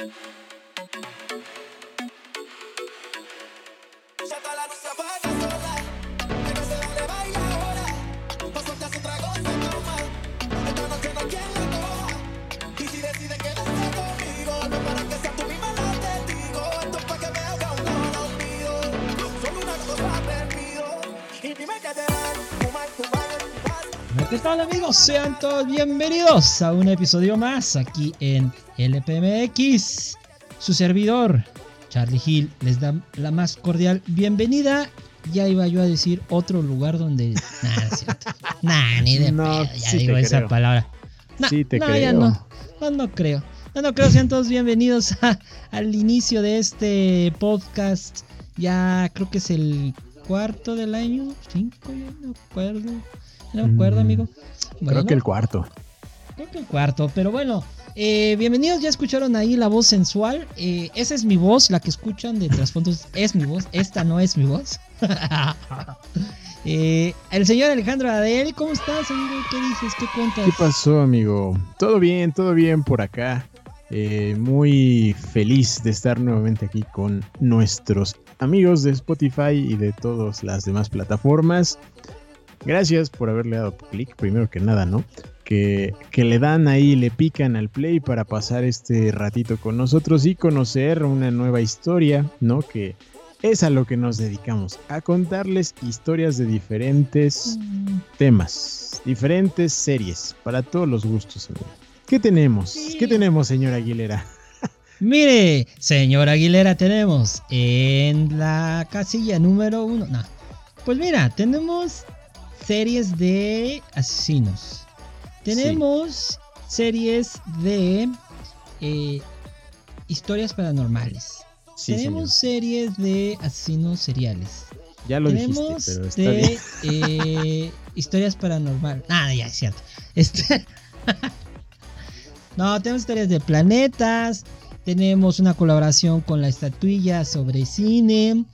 ¿Qué tal amigos? Sean todos bienvenidos a un episodio más aquí en LPMX. Su servidor, Charlie Hill, les da la más cordial bienvenida. Ya iba yo a decir otro lugar donde... Nada, cierto. Nah, ni de No, pedo, ya sí digo esa creo. palabra. Nah, Sí te no, ya creo. no. No, no creo. No, no creo. Sean todos bienvenidos a- al inicio de este podcast. Ya creo que es el cuarto del año. Cinco, ya no acuerdo. No me acuerdo, Mm, amigo. Creo que el cuarto. Creo que el cuarto, pero bueno. eh, bienvenidos, ya escucharon ahí la voz sensual. Eh, esa es mi voz, la que escuchan de trasfondos es mi voz. Esta no es mi voz. Eh, el señor Alejandro Adel, ¿cómo estás, amigo? ¿Qué dices? ¿Qué cuentas? ¿Qué pasó, amigo? Todo bien, todo bien por acá. Muy feliz de estar nuevamente aquí con nuestros amigos de Spotify y de todas las demás plataformas. Gracias por haberle dado clic, primero que nada, ¿no? Que, que le dan ahí, le pican al play para pasar este ratito con nosotros y conocer una nueva historia, ¿no? Que es a lo que nos dedicamos, a contarles historias de diferentes Mm, temas, diferentes series, para todos los gustos. ¿Qué tenemos? ¿Qué tenemos, señora Aguilera? Mire, señor Aguilera, tenemos en la casilla número uno. No. Pues mira, tenemos series de asesinos. Tenemos series de eh, historias paranormales. Sí, tenemos señor. series de asesinos seriales. Ya lo tenemos dijiste, pero está bien. de eh, historias paranormales. Ah, ya es cierto. Este... no, tenemos historias de planetas. Tenemos una colaboración con la estatuilla sobre cine.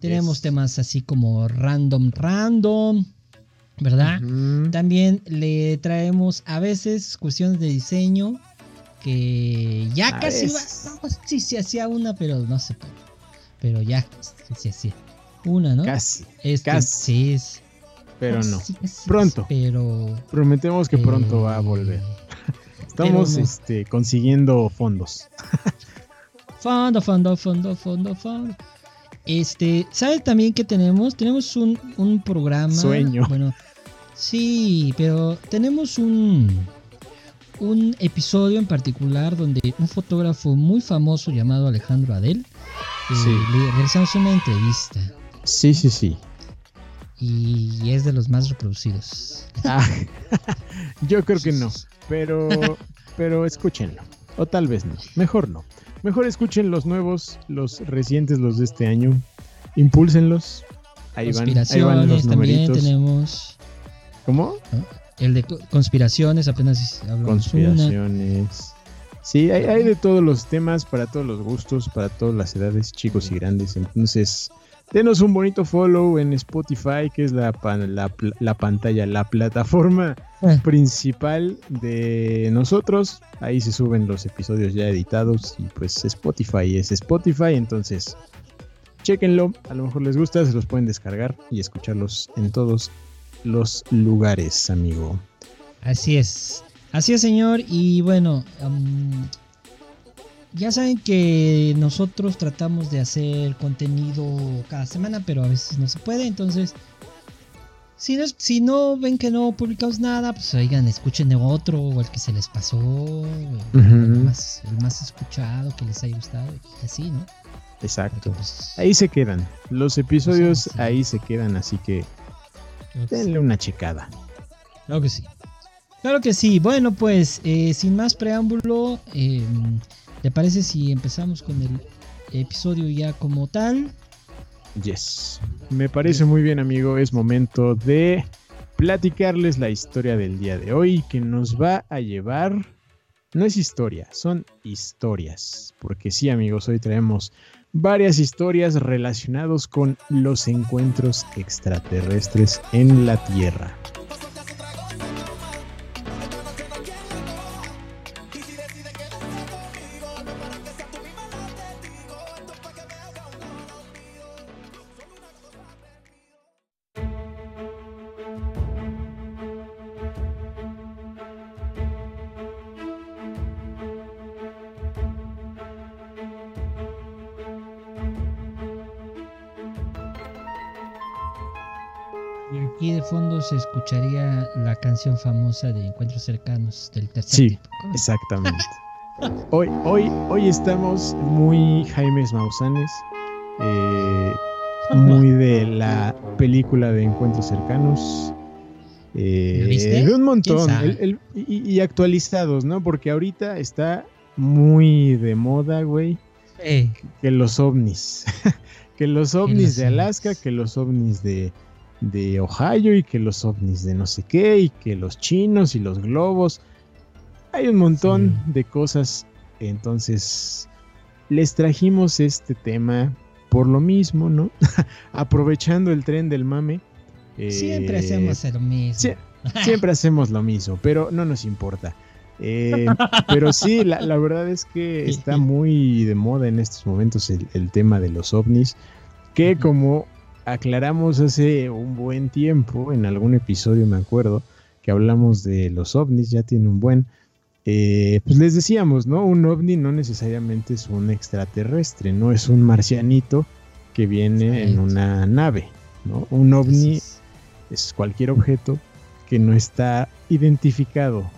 Tenemos Yes. temas así como random, random. ¿Verdad? También le traemos a veces cuestiones de diseño que ya A casi va. No, sí, se hacía una, pero no se puede. Pero ya sí se hacía. Una, ¿no? Casi, Este, casi. Sí, es- pero no. sí, Pronto. Pero. Prometemos que pronto va a eh, volver. Estamos no. este, consiguiendo fondos. Fondo, fondo, fondo, fondo, fondo. Este, ¿sabes también que tenemos? Tenemos un, un programa. Sueño. Bueno, sí, pero tenemos un, un episodio en particular donde un fotógrafo muy famoso llamado Alejandro Adel eh, Sí. le realizamos una entrevista Sí, sí, sí. y es de los más reproducidos. Ah, yo creo que no, pero, pero escúchenlo. O tal vez no. Mejor no. Mejor escuchen los nuevos, los recientes, los de este año. Impúlsenlos. Ahí van, ahí van los también numeritos. tenemos. ¿Cómo? El de co- conspiraciones, apenas hablamos una. Conspiraciones. Sí, hay, hay de todos los temas, para todos los gustos, para todas las edades, chicos y grandes. Entonces, denos un bonito follow en Spotify, que es la, pan- la, pantalla, la plataforma Eh. principal de nosotros. Ahí se suben los episodios ya editados y pues Spotify es Spotify, entonces chequenlo, a lo mejor les gusta, se los pueden descargar y escucharlos en todos los lugares, amigo. Así es. Así es, señor. Y bueno, ya saben que nosotros tratamos de hacer contenido cada semana, pero a veces no se puede. Entonces, si no, si no ven que no publicamos nada, pues oigan, escuchen de otro o el que se les pasó, el, más, el más escuchado que les haya gustado y así, ¿no? Exacto. pues, Ahí se quedan. Los episodios Sí, sí. ahí se quedan, así que creo que sí. denle una checada. Claro que sí. Claro que sí. Bueno, pues eh, sin más preámbulo, eh, ¿te parece si empezamos con el episodio ya como tal? Yes. Me parece muy bien, amigo. Es momento de platicarles la historia del día de hoy que nos va a llevar. No es historia, son historias. Porque sí, amigos, hoy traemos varias historias relacionadas con los encuentros extraterrestres en la Tierra. Se escucharía la canción famosa de Encuentros Cercanos del tercer Sí, exactamente. Hoy, hoy, hoy estamos muy Jaimes Mausanes, eh, muy de la película de Encuentros Cercanos. eh, ¿Lo viste? De un montón. Y, y actualizados, ¿no? Porque ahorita está muy de moda, güey, Eh, que los ovnis. que los ovnis de Alaska, que los ovnis de, de Ohio y que los ovnis de no sé qué y que los chinos y los globos. Hay un montón Sí. de cosas. Entonces, les trajimos este tema por lo mismo, ¿no? Aprovechando el tren del mame. siempre eh, hacemos lo mismo. Siempre hacemos lo mismo, pero no nos importa. Eh, pero sí, la, la verdad es que está muy de moda en estos momentos el, el tema de los ovnis, que como aclaramos hace un buen tiempo, en algún episodio me acuerdo, que hablamos de los ovnis, ya tiene un buen, eh, pues les decíamos, ¿no? Un ovni no necesariamente es un extraterrestre, no es un marcianito que viene en una nave, ¿no? Un ovni es cualquier objeto que no está identificado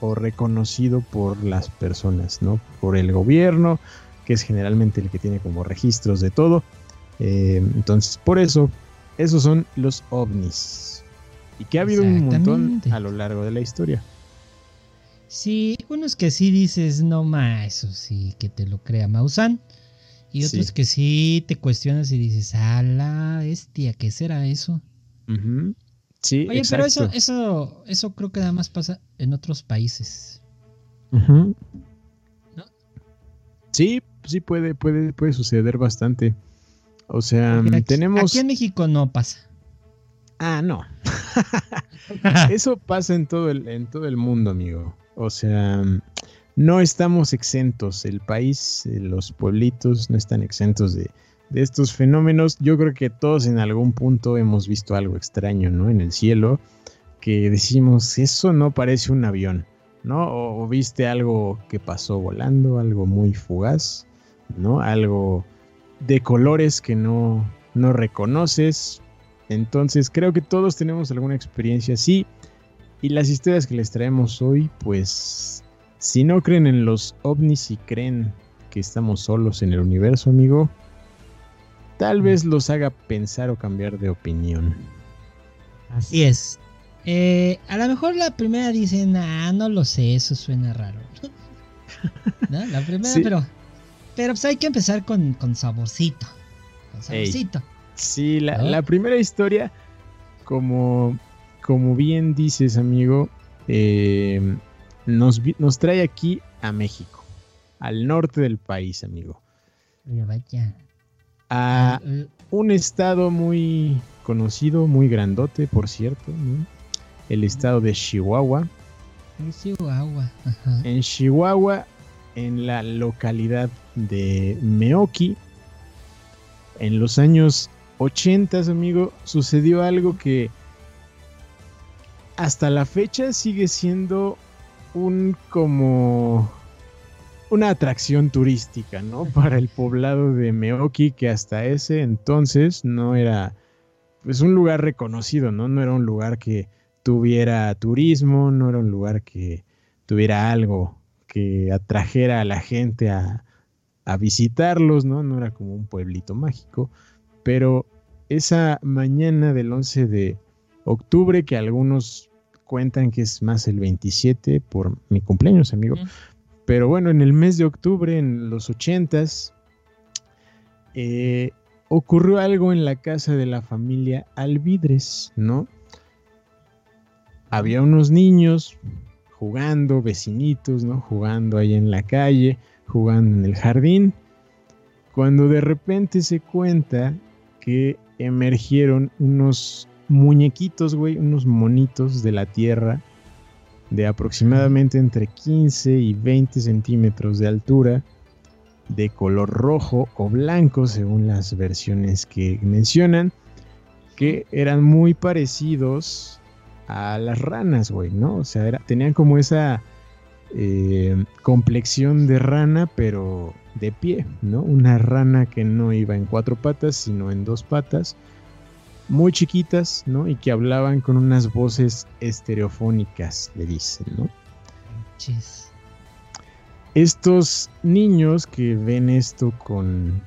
o reconocido por las personas, ¿no? Por el gobierno, que es generalmente el que tiene como registros de todo. Eh, entonces, por eso, esos son los ovnis. Y que ha habido un montón a lo largo de la historia. Sí, unos que sí dices, no ma, eso sí, que te lo crea Mausan. Y otros Sí. que sí te cuestionas y dices, a la bestia, ¿qué será eso? Ujú. Sí, Oye, pero eso, eso, eso creo que nada más pasa en otros países. Ujú. ¿No? Sí, sí puede, puede, puede suceder bastante. O sea, aquí- tenemos. Aquí en México no pasa. Ah, no. Eso pasa en todo el, en todo el mundo, amigo. O sea, no estamos exentos. El país, eh, los pueblitos no están exentos de, de estos fenómenos. Yo creo que todos en algún punto hemos visto algo extraño, ¿no? En el cielo, que decimos, eso no parece un avión, ¿no? O, o viste algo que pasó volando, algo muy fugaz, ¿no? Algo de colores que no, no reconoces. Entonces creo que todos tenemos alguna experiencia así. Y las historias que les traemos hoy, pues, si no creen en los ovnis y creen que estamos solos en el universo, amigo, tal vez los haga pensar o cambiar de opinión. Así es. Eh, a lo mejor la primera dicen, ah, no lo sé, eso suena raro. ¿No? La primera, Sí. pero, pero pues hay que empezar con, con saborcito. Con Ey. saborcito. Sí, la, ¿No? la primera historia, como, como bien dices, amigo, eh, nos, nos trae aquí a México, al norte del país, amigo. Vaya. A Eh, un estado muy conocido, muy grandote, por cierto, ¿no? el estado de Chihuahua. es Chihuahua. Ajá. En Chihuahua, en la localidad de Meoki, en los años 80, amigo, sucedió algo que hasta la fecha sigue siendo un como una atracción turística, ¿no? Para el poblado de Meoki, que hasta ese entonces no era pues un lugar reconocido, ¿no? No era un lugar que tuviera turismo, no era un lugar que tuviera algo que atrajera a la gente a, a visitarlos, ¿no? No era como un pueblito mágico, pero esa mañana del 11 de octubre, que algunos cuentan que es más el 27 por mi cumpleaños, amigo, pero bueno, en el mes de octubre, en los 80s, eh, ocurrió algo en la casa de la familia Alvidres, ¿no? Había unos niños jugando, vecinitos, ¿no? Jugando ahí en la calle, jugando en el jardín, cuando de repente se cuenta que emergieron unos muñequitos, güey, unos monitos de la tierra de aproximadamente entre 15 y 20 centímetros de altura, de color rojo o blanco, según las versiones que mencionan, que eran muy parecidos a las ranas, güey, ¿no? O sea, tenían como esa eh, complexión de rana, pero de pie, ¿no? Una rana que no iba en cuatro patas, sino en dos patas. muy chiquitas, ¿no? Y que hablaban con unas voces estereofónicas, le dicen, ¿no? Chis. Estos niños que ven esto con,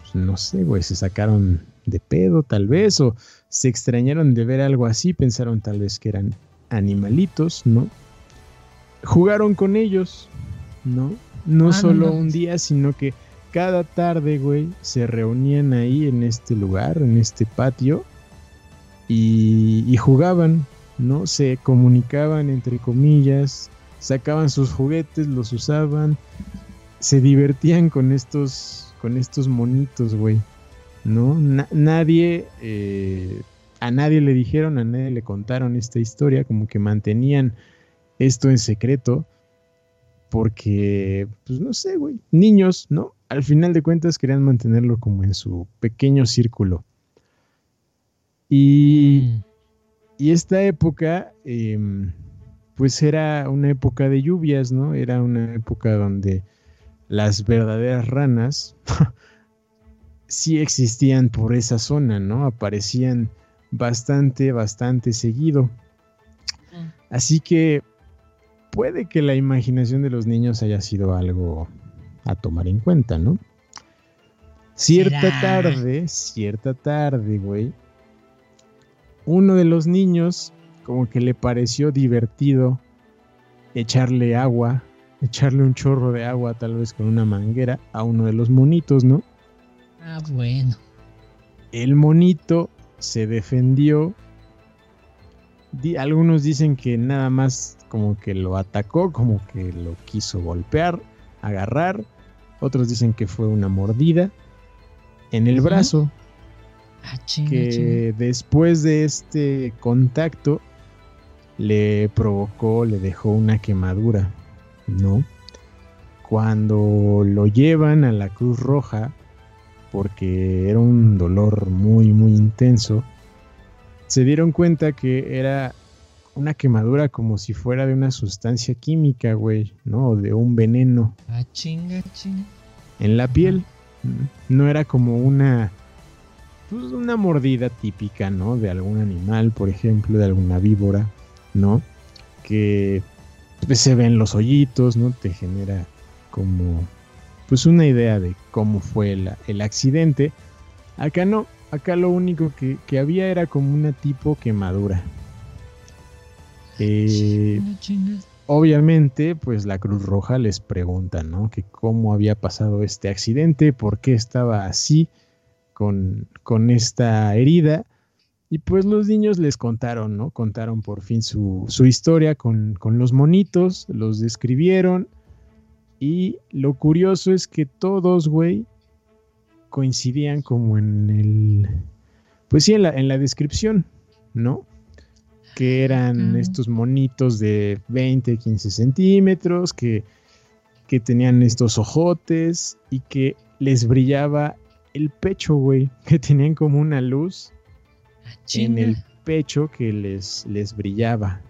pues, no sé, güey, se sacaron de pedo tal vez, o se extrañaron de ver algo así, pensaron tal vez que eran animalitos, ¿no? Jugaron con ellos, ¿no? No Ah, no solo un día, sino que cada tarde, güey, se reunían ahí en este lugar, en este patio, y, y jugaban, ¿no? Se comunicaban entre comillas, sacaban sus juguetes, los usaban, se divertían con estos, con estos monitos, güey, ¿no? Na- nadie, eh, a nadie le dijeron, a nadie le contaron esta historia, como que mantenían esto en secreto, porque, pues no sé, güey, niños, ¿no? Al final de cuentas querían mantenerlo como en su pequeño círculo. Y, Mm. y esta época, em, pues era una época de lluvias, ¿no? Era una época donde las verdaderas ranas sí existían por esa zona, ¿no? Aparecían bastante, bastante seguido. Mm. Así que puede que la imaginación de los niños haya sido algo a tomar en cuenta, ¿no? Cierta ¿Será? tarde, cierta tarde, güey, uno de los niños como que le pareció divertido echarle agua, echarle un chorro de agua tal vez con una manguera a uno de los monitos, ¿no? Ah, bueno. El monito se defendió. Di- algunos dicen que nada más como que lo atacó, como que lo quiso golpear, agarrar. Otros dicen que fue una mordida en el brazo, Ah, chinga, que chinga. después de este contacto le provocó, le dejó una quemadura, ¿no? Cuando lo llevan a la Cruz Roja, porque era un dolor muy, muy intenso, se dieron cuenta que era una quemadura como si fuera de una sustancia química, güey, ¿no? O de un veneno Ah, chinga, chinga. en la piel. No era como una pues una mordida típica, ¿no? De algún animal, por ejemplo, de alguna víbora, ¿no? Que pues, se ven los hoyitos, ¿no? Te genera como pues una idea de cómo fue la- el accidente. Acá no, acá lo único que, que había era como una tipo quemadura. Eh, obviamente, pues la Cruz Roja les pregunta, ¿no? Que cómo había pasado este accidente, por qué estaba así con, con esta herida. Y pues los niños les contaron, ¿no? Contaron por fin su, su historia con, con los monitos, los describieron. Y lo curioso es que todos, güey, coincidían como en el... Pues sí, en la, en la descripción, ¿no? Que eran Mm. estos monitos de 20, 15 centímetros, que, que tenían estos ojotes y que les brillaba el pecho, güey. Que tenían como una luz Ah, en el pecho que les, les brillaba,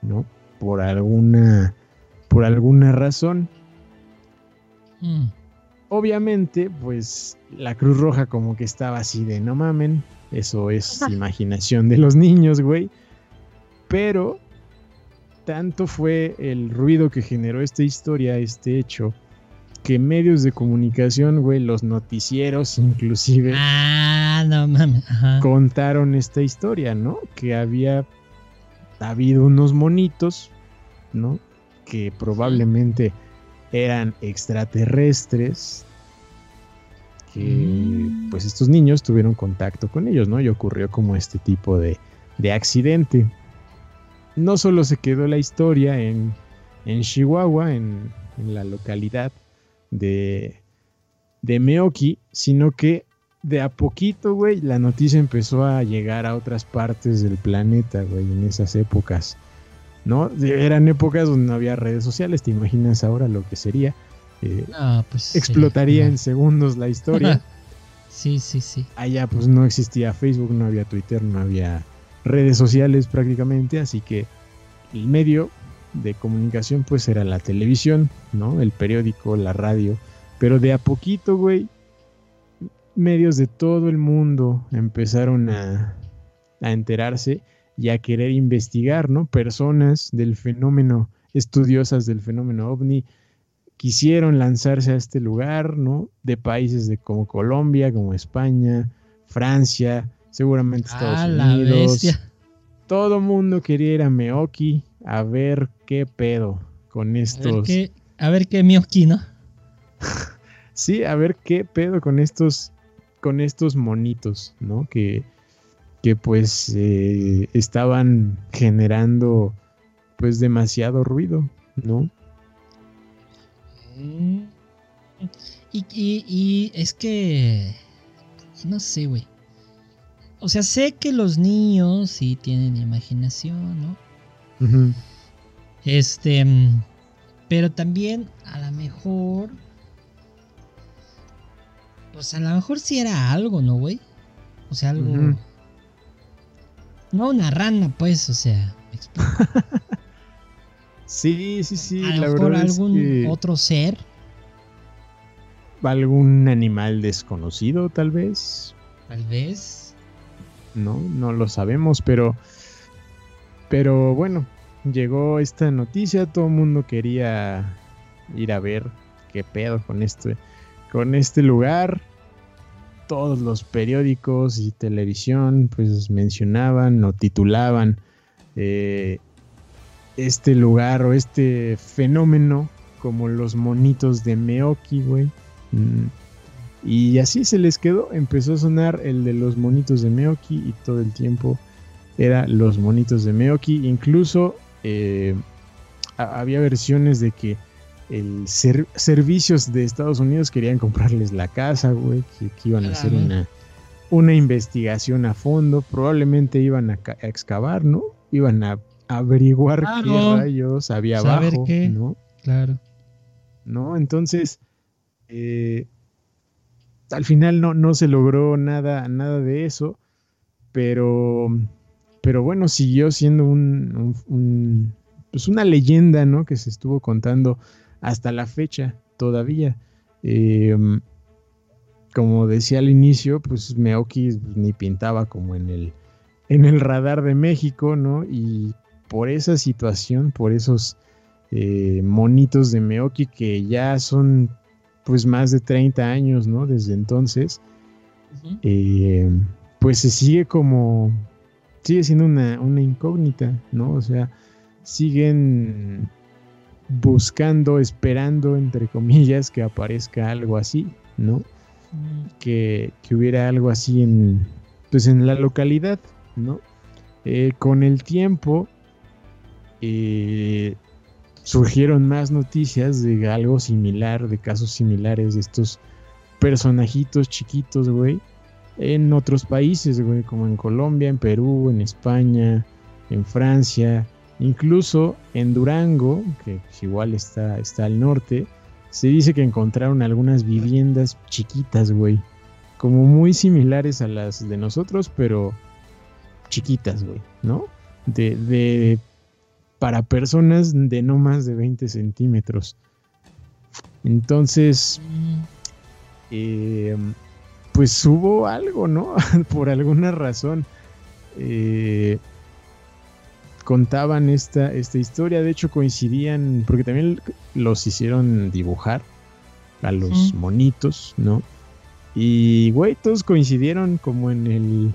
¿no? Por alguna, por alguna razón. Mm. Obviamente, pues la Cruz Roja como que estaba así de no mamen, eso es imaginación de los niños, güey. Pero tanto fue el ruido que generó esta historia, este hecho, que medios de comunicación, güey, los noticieros inclusive, Ah, no mames. Contaron esta historia, ¿no? Que había habido unos monitos, ¿no? Que probablemente eran extraterrestres. Que Mm. pues estos niños tuvieron contacto con ellos, ¿no? Y ocurrió como este tipo de, de accidente. No solo se quedó la historia en, en Chihuahua, en, en la localidad de, de Meoki, sino que de a poquito, güey, la noticia empezó a llegar a otras partes del planeta, güey, en esas épocas. ¿No? Eran épocas donde no había redes sociales, ¿te imaginas ahora lo que sería? Eh, No, pues. sí, explotaría no. en segundos la historia. Sí, sí, sí. Allá pues no existía Facebook, no había Twitter, no había redes sociales prácticamente, así que el medio de comunicación pues era la televisión, ¿no? El periódico, la radio, pero de a poquito, güey, medios de todo el mundo empezaron a, a enterarse y a querer investigar, ¿no? Personas del fenómeno, estudiosas del fenómeno ovni, quisieron lanzarse a este lugar, ¿no? De países de, como Colombia, como España, Francia, seguramente Estados ah, Unidos. Todo mundo quería ir a Meoki a ver qué pedo con estos. A ver qué, Meoki, ¿no? sí, a ver qué pedo con estos, con estos monitos, ¿no? Que, que pues eh, estaban generando pues demasiado ruido, ¿no? Y, y, es que. No sé, güey. O sea, sé que los niños sí tienen imaginación, ¿no? Este. Pero también, a lo mejor. Pues a lo mejor sí era algo, ¿no, güey? O sea, algo. No una rana, pues, o sea. Sí, sí, sí. A lo mejor algún otro ser. Algún animal desconocido, tal vez. Tal vez. No, no lo sabemos, pero. Pero bueno, llegó esta noticia. Todo el mundo quería ir a ver qué pedo con este, con este lugar. Todos los periódicos y televisión, pues mencionaban o titulaban. Eh, este lugar o este fenómeno como los monitos de Meoki, güey. Mm. Y así se les quedó, empezó a sonar el de los monitos de Meoki y todo el tiempo era los monitos de Meoki. Incluso eh, había versiones de que el servicios de Estados Unidos querían comprarles la casa, güey, que, iban a hacer una, una investigación a fondo, probablemente iban a, a excavar, ¿no? Iban a averiguar qué rayos había abajo, ¿no? Claro. ¿No? Entonces, eh, al final no, no se logró nada, nada de eso, pero, pero bueno, siguió siendo un, pues una leyenda, ¿no? Que se estuvo contando hasta la fecha todavía. Em, como decía al inicio, pues Meoki ni pintaba como en el, en el radar de México, ¿no? Y por esa situación, por esos eh, monitos de Meoki que ya son pues más de 30 años, ¿no? Desde entonces, eh, pues se sigue como, sigue siendo una, incógnita, ¿no? O sea, siguen buscando, esperando, entre comillas, que aparezca algo así, ¿no? que, que, hubiera algo así en, pues en la localidad, ¿no? Eh, con el tiempo, eh, surgieron más noticias de algo similar, de casos similares de estos personajitos chiquitos, güey, en otros países, güey, como en Colombia, en Perú, en España, en Francia, incluso en Durango, que igual está, está al norte, se dice que encontraron algunas viviendas chiquitas, güey, como muy similares a las de nosotros, pero chiquitas, güey, ¿no? De, de para personas de no más de 20 centímetros. Entonces, eh, pues hubo algo, ¿no? Por alguna razón. Eh, contaban esta, esta historia, de hecho coincidían, porque también los hicieron dibujar a los monitos, ¿no? Y, güey, todos coincidieron como en el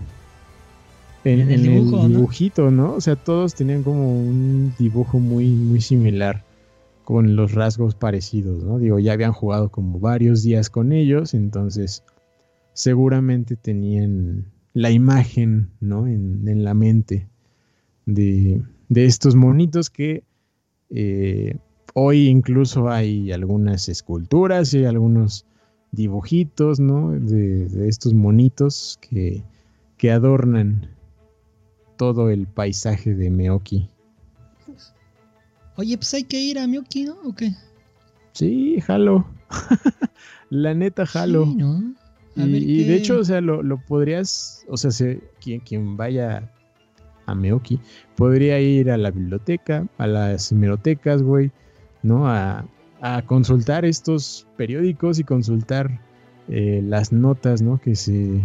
en, el, dibujito, ¿no? O sea, todos tenían como un dibujo muy, muy similar con los rasgos parecidos, ¿no? Digo, ya habían jugado como varios días con ellos, entonces seguramente tenían la imagen, ¿no? En, la mente de, estos monitos que eh, hoy incluso hay algunas esculturas y algunos dibujitos, ¿no? De, de estos monitos que, que adornan todo el paisaje de Meoki. Oye, pues hay que ir a Meoki, ¿no? ¿O qué? Sí, jalo. La neta, jalo. y, de hecho, o sea, lo, podrías, o sea, quien, quien vaya a Meoki podría ir a la biblioteca, a las hemerotecas, güey, ¿no? A, consultar estos periódicos y consultar eh, las notas, ¿no? Que se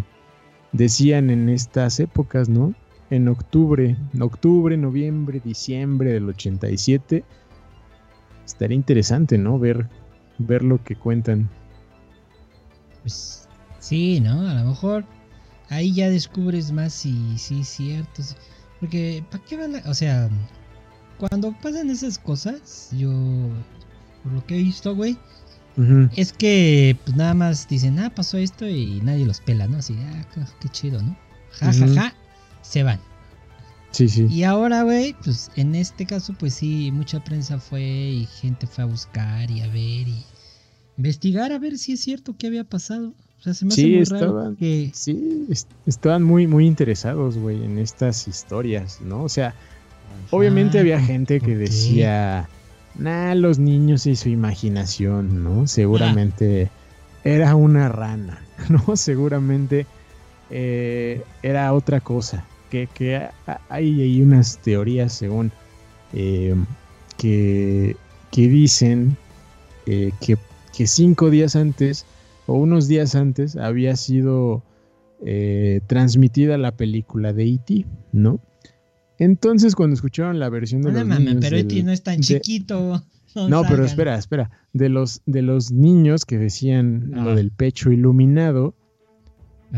decían en estas épocas, ¿no? En octubre, octubre, noviembre, diciembre del 87. Estaría interesante, ¿no? Ver, ver lo que cuentan. Pues sí, ¿no? A lo mejor ahí ya descubres más si sí cierto. Porque, ¿para qué van a.? O sea, cuando pasan esas cosas, yo, por lo que he visto, güey, es que pues nada más dicen, ah, pasó esto y nadie los pela, ¿no? Así, ah, qué chido, ¿no? Ja, ja, ja, se van. Sí, sí. Y ahora, güey, pues en este caso, pues sí, mucha prensa fue y gente fue a buscar y a ver y investigar a ver si es cierto que había pasado. O sea, se me hace muy estaban, que... Sí, estaban muy, muy interesados, güey, en estas historias, ¿no? O sea, obviamente había gente que decía, nah, los niños y su imaginación, ¿no? Seguramente era una rana, ¿no? Seguramente eh, era otra cosa. Que, hay, hay, unas teorías, según, eh, que, que, dicen eh, que, que, cinco días antes o unos días antes había sido transmitida la película de E.T., ¿no? Entonces, cuando escucharon la versión de los niños pero E.T. no es tan chiquito. No, pero espera, espera. De los, de los niños que decían lo del pecho iluminado,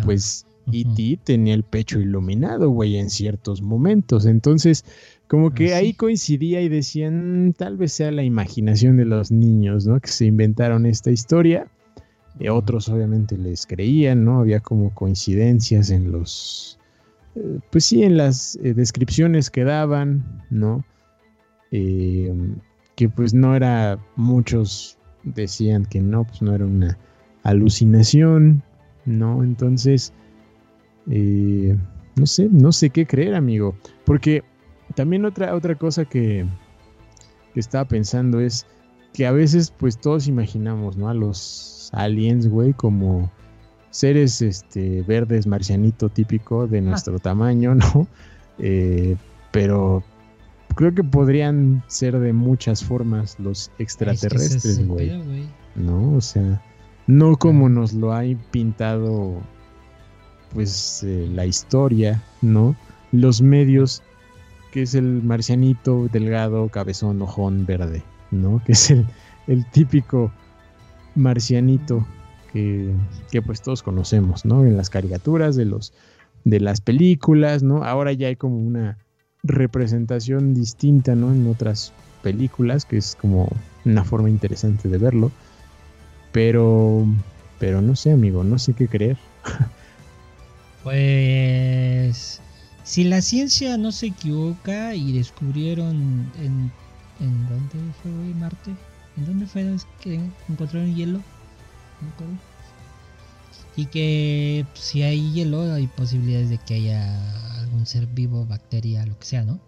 pues E.T. tenía el pecho iluminado, güey, en ciertos momentos. Entonces, como que ah, ahí coincidía y decían, mm, tal vez sea la imaginación de los niños, ¿no? Que se inventaron esta historia. Y otros obviamente les creían, ¿no? Había como coincidencias en los, eh, pues sí, en las eh, descripciones que daban, ¿no? Eh, que pues no era, muchos decían que no, pues no era una alucinación, ¿no? Entonces, eh, no sé, no sé qué creer, amigo. Porque también otra, otra cosa que, que estaba pensando es que a veces pues todos imaginamos, ¿no? A los aliens, güey, como seres este, verdes marcianito típico de nuestro tamaño, ¿no? Eh, pero creo que podrían ser de muchas formas los extraterrestres, güey. ¿No? O sea, no como nos lo ha pintado pues eh, la historia, ¿no? Los medios, que es el marcianito delgado, cabezón, ojón, verde, ¿no? Que es el, el típico marcianito que, que, pues todos conocemos, ¿no? En las caricaturas de los de las películas, ¿no? Ahora ya hay como una representación distinta, ¿no? En otras películas, que es como una forma interesante de verlo. Pero, pero no sé, amigo, no sé qué creer. Pues si la ciencia no se equivoca y descubrieron en, en dónde fue Marte, ¿en dónde fue que encontraron hielo? Y que pues, si hay hielo hay posibilidades de que haya algún ser vivo, bacteria, lo que sea, ¿no?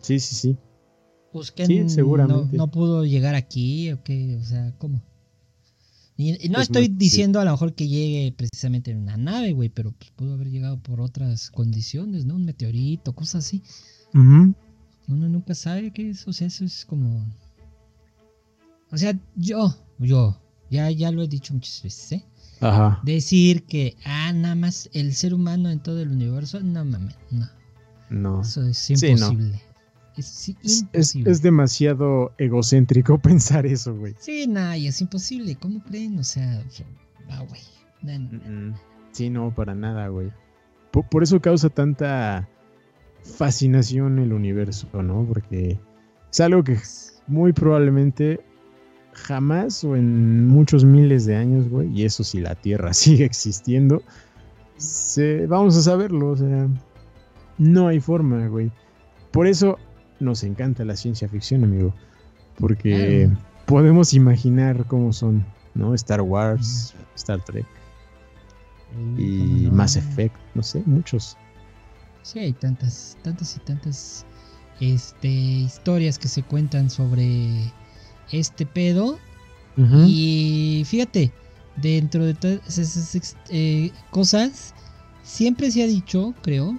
Sí, sí, sí. Pues que seguramente. No, no, pudo llegar aquí o qué, o sea, ¿cómo? Y, no estoy diciendo a lo mejor que llegue precisamente en una nave, güey, pero pues, pudo haber llegado por otras condiciones, ¿no? Un meteorito, cosas así. Uno nunca sabe qué es, o sea, eso es como... O sea, yo, yo, ya, ya lo he dicho muchas veces, ¿eh? Ajá. Decir que, ah, nada más el ser humano en todo el universo, no mames, no. No. Eso es imposible. Es, demasiado egocéntrico pensar eso, güey. Sí, nada, y es imposible. ¿Cómo creen? O sea, ah, güey. Sí, no, para nada, güey. Por, eso causa tanta fascinación el universo, ¿no? Porque es algo que muy probablemente jamás o en muchos miles de años, güey, y eso si la Tierra sigue existiendo, se, vamos a saberlo, o sea, no hay forma, güey. Por eso nos encanta la ciencia ficción, amigo. Porque podemos imaginar cómo son, ¿no? Star Wars, Star Trek. y Mass Effect, no sé, muchos. Sí, hay tantas, tantas y tantas este, historias que se cuentan sobre este pedo. Y fíjate, dentro de todas esas eh, cosas, siempre se ha dicho, creo,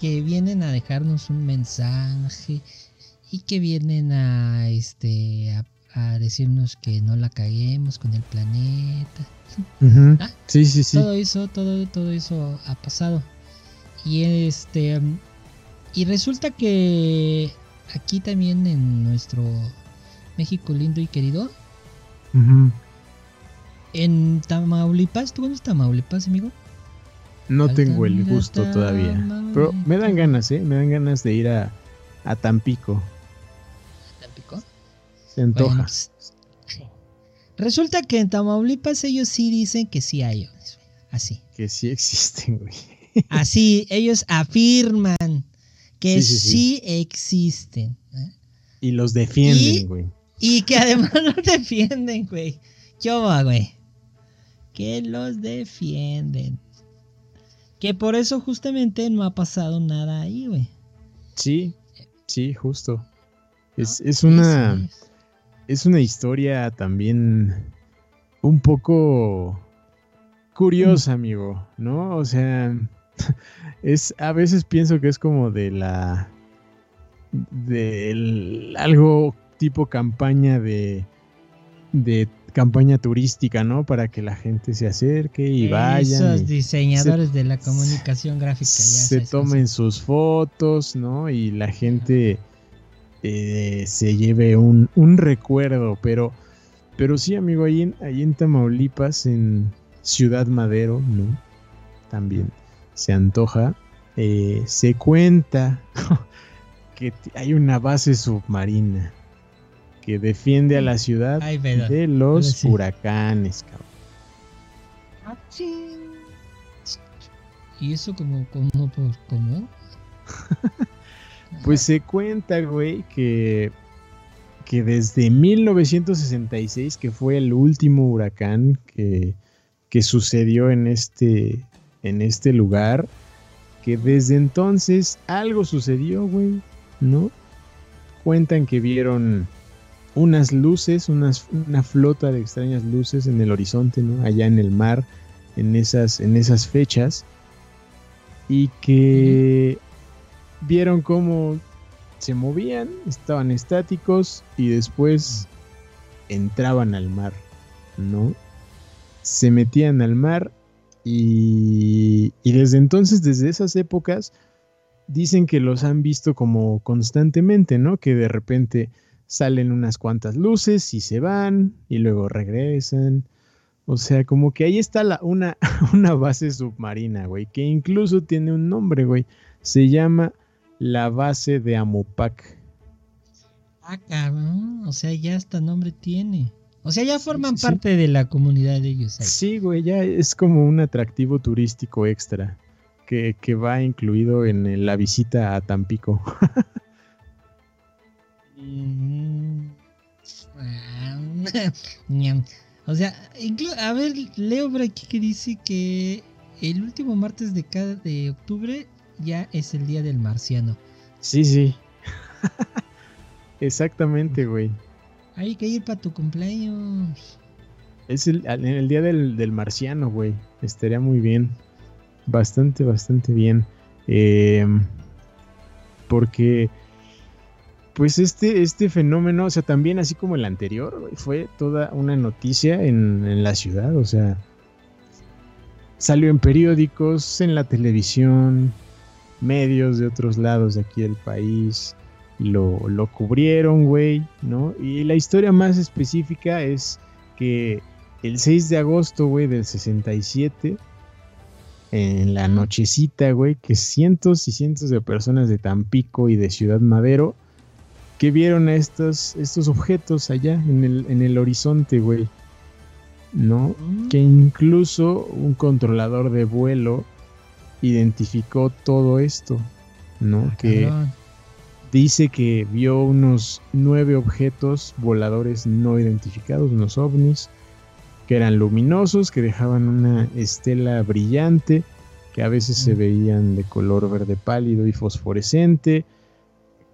que vienen a dejarnos un mensaje y que vienen a este a, decirnos que no la caguemos con el planeta. ¿Ah? Sí, sí, sí. Todo eso, todo, todo eso ha pasado. Y este Y resulta que aquí también en nuestro México lindo y querido, en Tamaulipas, ¿tú conoces Tamaulipas, amigo? No tengo el gusto todavía. Pero me dan ganas, ¿eh? Me dan ganas de ir a, a Tampico. ¿Tampico? Se antoja. Pues, resulta que en Tamaulipas ellos sí dicen que sí hay Así. Que sí existen, güey. Así, ellos afirman que sí, existen. ¿eh? Y los defienden, güey. Y, que además los defienden, güey. ¿Qué va, güey? Que los defienden. Que por eso justamente no ha pasado nada ahí, güey. Sí, sí, justo. Es, es una. Es una historia también un poco curiosa, amigo, ¿no? O sea, es a veces pienso que es como de la de algo tipo campaña de de campaña turística, ¿no? Para que la gente se acerque y vaya. Esos diseñadores de la comunicación gráfica ya se tomen sus fotos, ¿no? Y la gente eh, se lleve un, un, recuerdo, pero pero sí, amigo, ahí en, ahí en Tamaulipas, en Ciudad Madero, ¿no? También se antoja. Eh, se cuenta que hay una base submarina que defiende a la ciudad de los huracanes, cabrón. Ah, ¿Y eso como, como, por, cómo? pues se cuenta, güey, que, que desde 1966, que fue el último huracán que, que sucedió en este, en este lugar que desde entonces algo sucedió, güey, ¿no? Cuentan que vieron unas luces, unas, una flota de extrañas luces en el horizonte, ¿no? Allá en el mar, en esas, en esas fechas, y que vieron cómo se movían, estaban estáticos y después entraban al mar, ¿no? Se metían al mar y, desde entonces, desde esas épocas, dicen que los han visto como constantemente, ¿no? Que de repente salen unas cuantas luces y se van y luego regresan. O sea, como que ahí está la, una, una base submarina, güey, que incluso tiene un nombre, güey. Se llama la base de Amopac. Ah, cabrón. O sea, ya hasta nombre tiene. O sea, ya forman parte de la comunidad de ellos. Sí, güey, ya es como un atractivo turístico extra que, va incluido en la visita a Tampico. o sea, a ver, leo por aquí que dice que el último martes de cada de octubre ya es el día del marciano. Sí, sí. Exactamente, güey. Hay que ir para tu cumpleaños. Es el, el día del, marciano, güey. Estaría muy bien. Bastante, bastante bien. Em, porque, pues este, este fenómeno, o sea, también así como el anterior, fue toda una noticia en, en la ciudad. O sea, salió en periódicos, en la televisión, medios de otros lados de aquí del país lo, lo cubrieron, güey, ¿no? Y la historia más específica es que el 6 de agosto, güey, del 67, en la nochecita, güey, que cientos y cientos de personas de Tampico y de Ciudad Madero que vieron estos, estos objetos allá en el, en el horizonte, güey. ¿No? Mm. Que incluso un controlador de vuelo identificó todo esto, ¿no? Ah, que, Dice que vio unos nueve objetos voladores no identificados, unos ovnis, que eran luminosos, que dejaban una estela brillante, que a veces se mm. veían de color verde pálido y fosforescente,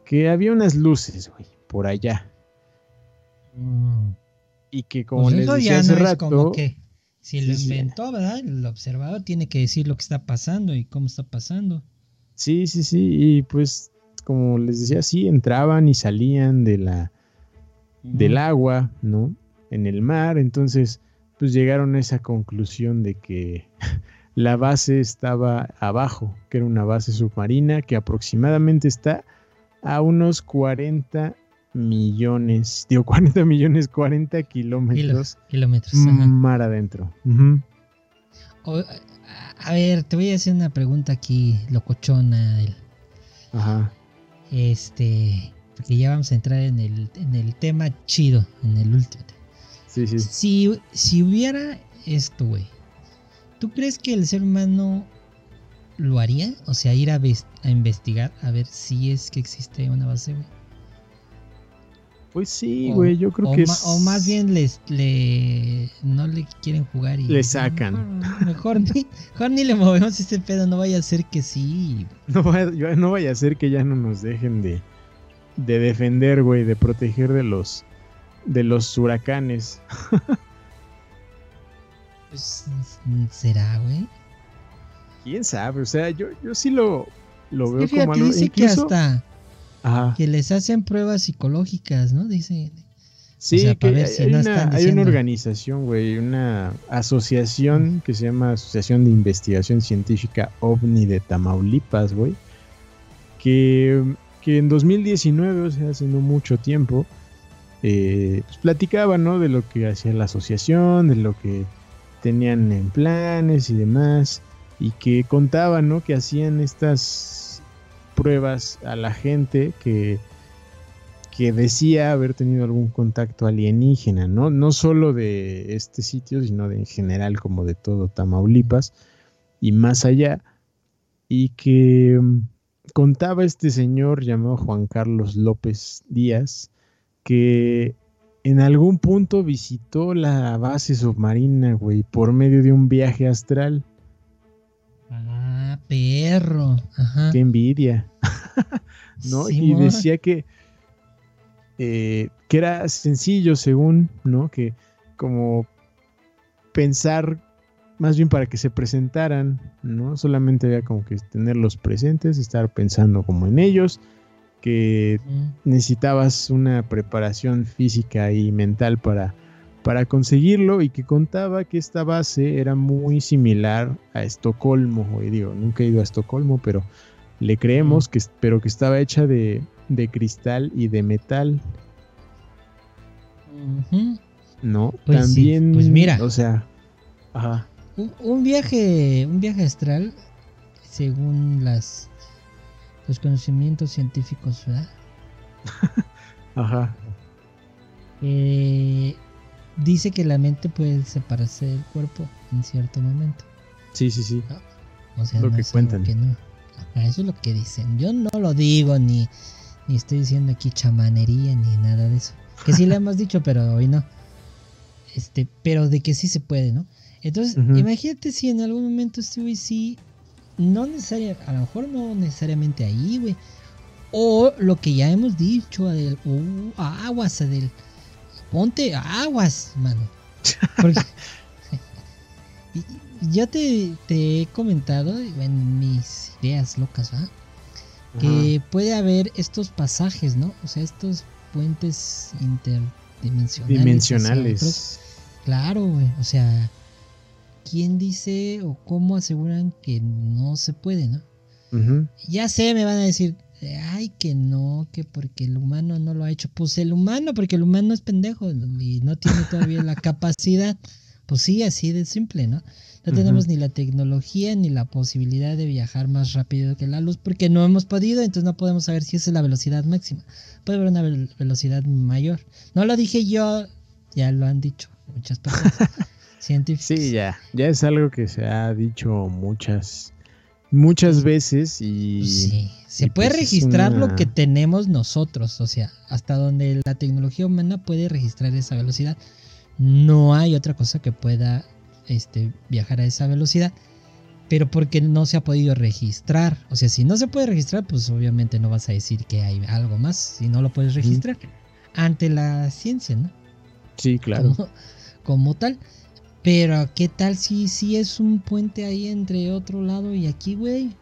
que había unas luces, güey, por allá. Mm. Y que como pues les decía hace rato, que si lo inventó, ¿verdad? El observador tiene que decir lo que está pasando y cómo está pasando. Sí, sí, sí, y pues como les decía, sí, entraban y salían de la, del agua, ¿no? En el mar, entonces, pues llegaron a esa conclusión de que la base estaba abajo, que era una base submarina que aproximadamente está a unos 40 millones, digo 40 millones, 40 kilómetros, kilómetros mar adentro. a ver, te voy a hacer una pregunta aquí, locochona. Ajá. Este, porque ya vamos a entrar en el, en el tema chido, en el último. Sí, sí. Si, si hubiera esto, güey, ¿tú crees que el ser humano lo haría? O sea, ir a, a investigar a ver si es que existe una base, güey. Pues sí, güey, yo creo que O más bien les, le, no le quieren jugar y... Le sacan. Mejor, ni, mejor ni le movemos ese pedo, no vaya a ser que sí. No vaya, no vaya a ser que ya no nos dejen de, de defender, güey, de proteger de los, de los huracanes. pues, ¿será, güey? ¿Quién sabe? O sea, yo, yo sí lo, lo veo como algo... Dice que hasta que les hacen pruebas psicológicas, ¿no? Dice. Sí, que hay, una, hay, una, organización, güey, una asociación que se llama Asociación de Investigación Científica OVNI de Tamaulipas, güey, que, que en 2019, o sea, hace no mucho tiempo, eh, pues platicaba, ¿no? De lo que hacía la asociación, de lo que tenían en planes y demás, y que contaban, ¿no? Que hacían estas pruebas a la gente que, que decía haber tenido algún contacto alienígena, ¿no? No solo de este sitio, sino de en general como de todo Tamaulipas y más allá. Y que mm, contaba este señor llamado Juan Carlos López Díaz que en algún punto visitó la base submarina, güey, por medio de un viaje astral perro. Qué envidia. ¿No? y decía que, eh, que era sencillo, según, ¿no? Que como pensar más bien para que se presentaran, ¿no? Solamente había como que tenerlos presentes, estar pensando como en ellos, que necesitabas una preparación física y mental para para conseguirlo y que contaba que esta base era muy similar a Estocolmo. Hoy digo, nunca he ido a Estocolmo, pero le creemos que, pero que estaba hecha de, cristal y de metal. No, pues también. Pues mira, o sea, Un, viaje, un viaje astral, según las los conocimientos científicos, ¿verdad? ajá. Eh, dice que la mente puede separarse del cuerpo en cierto momento. Sí, sí, sí. O sea, lo que cuentan. eso es lo que dicen. Yo no lo digo ni, ni estoy diciendo aquí chamanería ni nada de eso. Que sí le hemos dicho, pero hoy no. Este, pero de que sí se puede, ¿no? Entonces, imagínate si en algún momento este güey sí, no necesariamente, a lo mejor no necesariamente ahí, güey. O lo que ya hemos dicho, Adel, o aguas, Adel ponte aguas, mano. Porque ya te, he comentado en mis ideas locas, ¿va? Que puede haber estos pasajes, ¿no? O sea, estos puentes interdimensionales. Dimensionales. claro, güey. O sea, ¿quién dice o cómo aseguran que no se puede, no? Ya sé, me van a decir, ay, que no, que porque el humano no lo ha hecho. Pues el humano, porque el humano es pendejo y no tiene todavía la capacidad. Pues sí, así de simple, ¿no? No tenemos ni la tecnología ni la posibilidad de viajar más rápido que la luz porque no hemos podido, entonces no podemos saber si esa es la velocidad máxima. Puede haber una velocidad mayor. No lo dije yo, ya lo han dicho muchas personas científicas. Sí, ya, ya es algo que se ha dicho muchas muchas veces y... Sí, se puede pues, registrar lo que tenemos nosotros, o sea, hasta donde la tecnología humana puede registrar esa velocidad. No hay otra cosa que pueda este, viajar a esa velocidad, pero porque no se ha podido registrar. O sea, si no se puede registrar, pues obviamente no vas a decir que hay algo más si no lo puedes registrar. Ante la ciencia, ¿no? Sí, claro. como tal. Pero, ¿qué tal si, si es un puente ahí entre otro lado y aquí, güey?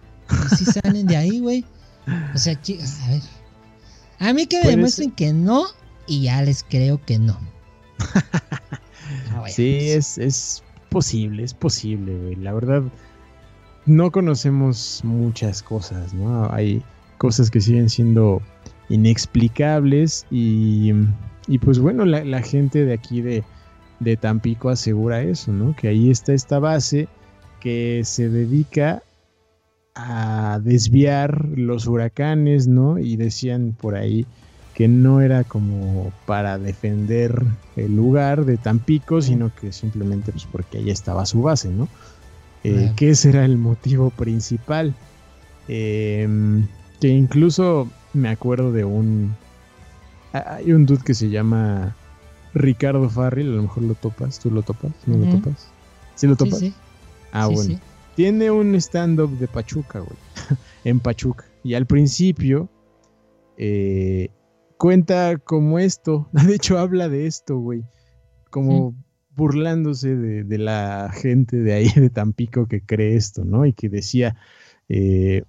Si salen de ahí, güey. O sea, a ver. A mí que me demuestren que no y ya les creo que no. Ah, sí, es, es posible, es posible, güey. La verdad, no conocemos muchas cosas, ¿no? Hay cosas que siguen siendo inexplicables y, pues bueno, la, gente de aquí de, de Tampico asegura eso, ¿no? Que ahí está esta base que se dedica a desviar los huracanes, ¿no? Y decían por ahí que no era como para defender el lugar de Tampico, sino que simplemente pues porque ahí estaba su base, ¿no? Eh, que ese era el motivo principal. Em, que incluso me acuerdo de un... Hay un dude que se llama Ricardo Farrell, a lo mejor lo topas, ¿tú lo topas? ¿No lo topas? ¿Sí lo topas? Sí, Ah, bueno. Tiene un stand-up de Pachuca, güey. en Pachuca. Y al principio eh, cuenta como esto. De hecho, habla de esto, güey. Como burlándose de, la gente de ahí de Tampico que cree esto, ¿no? Y que decía, eh,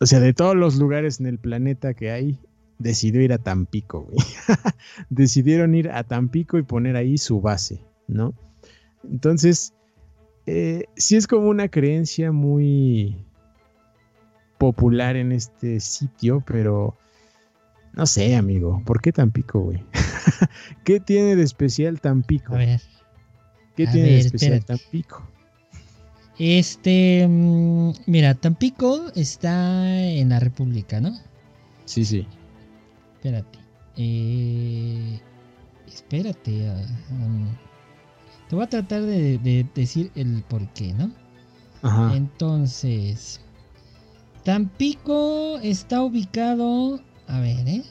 o sea, de todos los lugares en el planeta que hay, decidió ir a Tampico, güey. Decidieron ir a Tampico y poner ahí su base, ¿no? Entonces, eh, sí es como una creencia muy popular en este sitio, pero no sé, amigo, ¿por qué Tampico, güey? ¿Qué tiene de especial Tampico? A ver. ¿Qué tiene de especial Tampico? Este, mm, mira, Tampico está en la República, ¿no? Sí, sí. Espérate. Eh, espérate. Um, te voy a tratar de, decir el por qué, ¿no? Ajá. Entonces, Tampico está ubicado. A ver, ¿eh?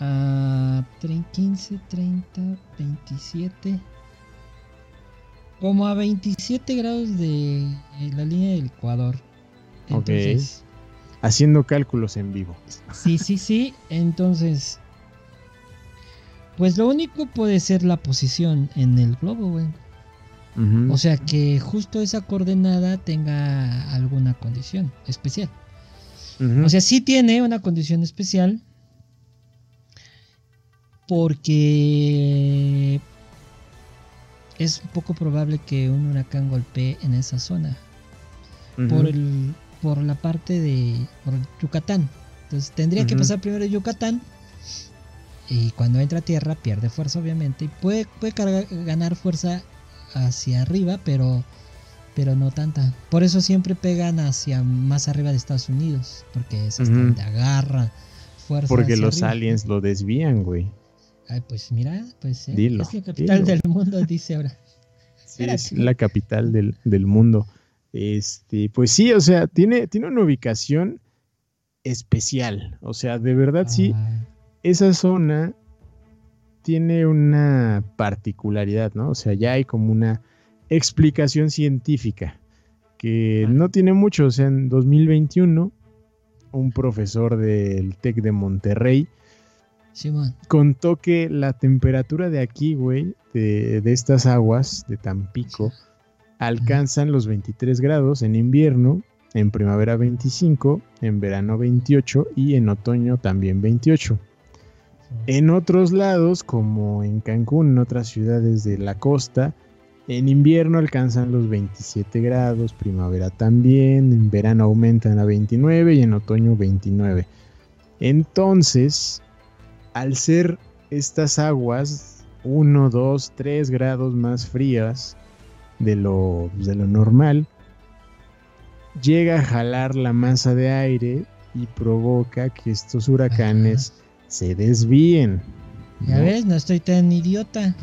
A 15, 30, 27. Como a 27 grados de la línea del Ecuador. Entonces. Haciendo cálculos en vivo. Sí, sí, sí. Entonces, pues lo único puede ser la posición en el globo, güey. O sea que justo esa coordenada tenga alguna condición especial. O sea, sí tiene una condición especial. Porque es poco probable que un huracán golpee en esa zona. Por el. Por la parte de. por Yucatán. Entonces tendría que pasar primero Yucatán y cuando entra a tierra pierde fuerza obviamente y puede, puede ganar fuerza hacia arriba, pero, pero no tanta. Por eso siempre pegan hacia más arriba de Estados Unidos, porque es hasta donde agarra fuerza. Porque los aliens lo desvían, güey. Ay, pues mira, pues eh, es la capital del mundo, dice ahora. Sí, es la capital del, del, mundo. Este, pues sí, o sea, tiene, tiene una ubicación especial. O sea, de verdad sí ah esa zona tiene una particularidad, ¿no? O sea, ya hay como una explicación científica que no tiene mucho. O sea, en 2021, un profesor del TEC de Monterrey contó que la temperatura de aquí, güey, de, estas aguas de Tampico, alcanzan los 23 grados en invierno, en primavera 25, en verano 28 y en otoño también 28. En otros lados, como en Cancún, en otras ciudades de la costa, en invierno alcanzan los 27 grados, primavera también, en verano aumentan a 29 y en otoño 29. Entonces, al ser estas aguas 1, 2, 3 grados más frías de lo, de lo normal, llega a jalar la masa de aire y provoca que estos huracanes se desvíen. Ya ves, no estoy tan idiota.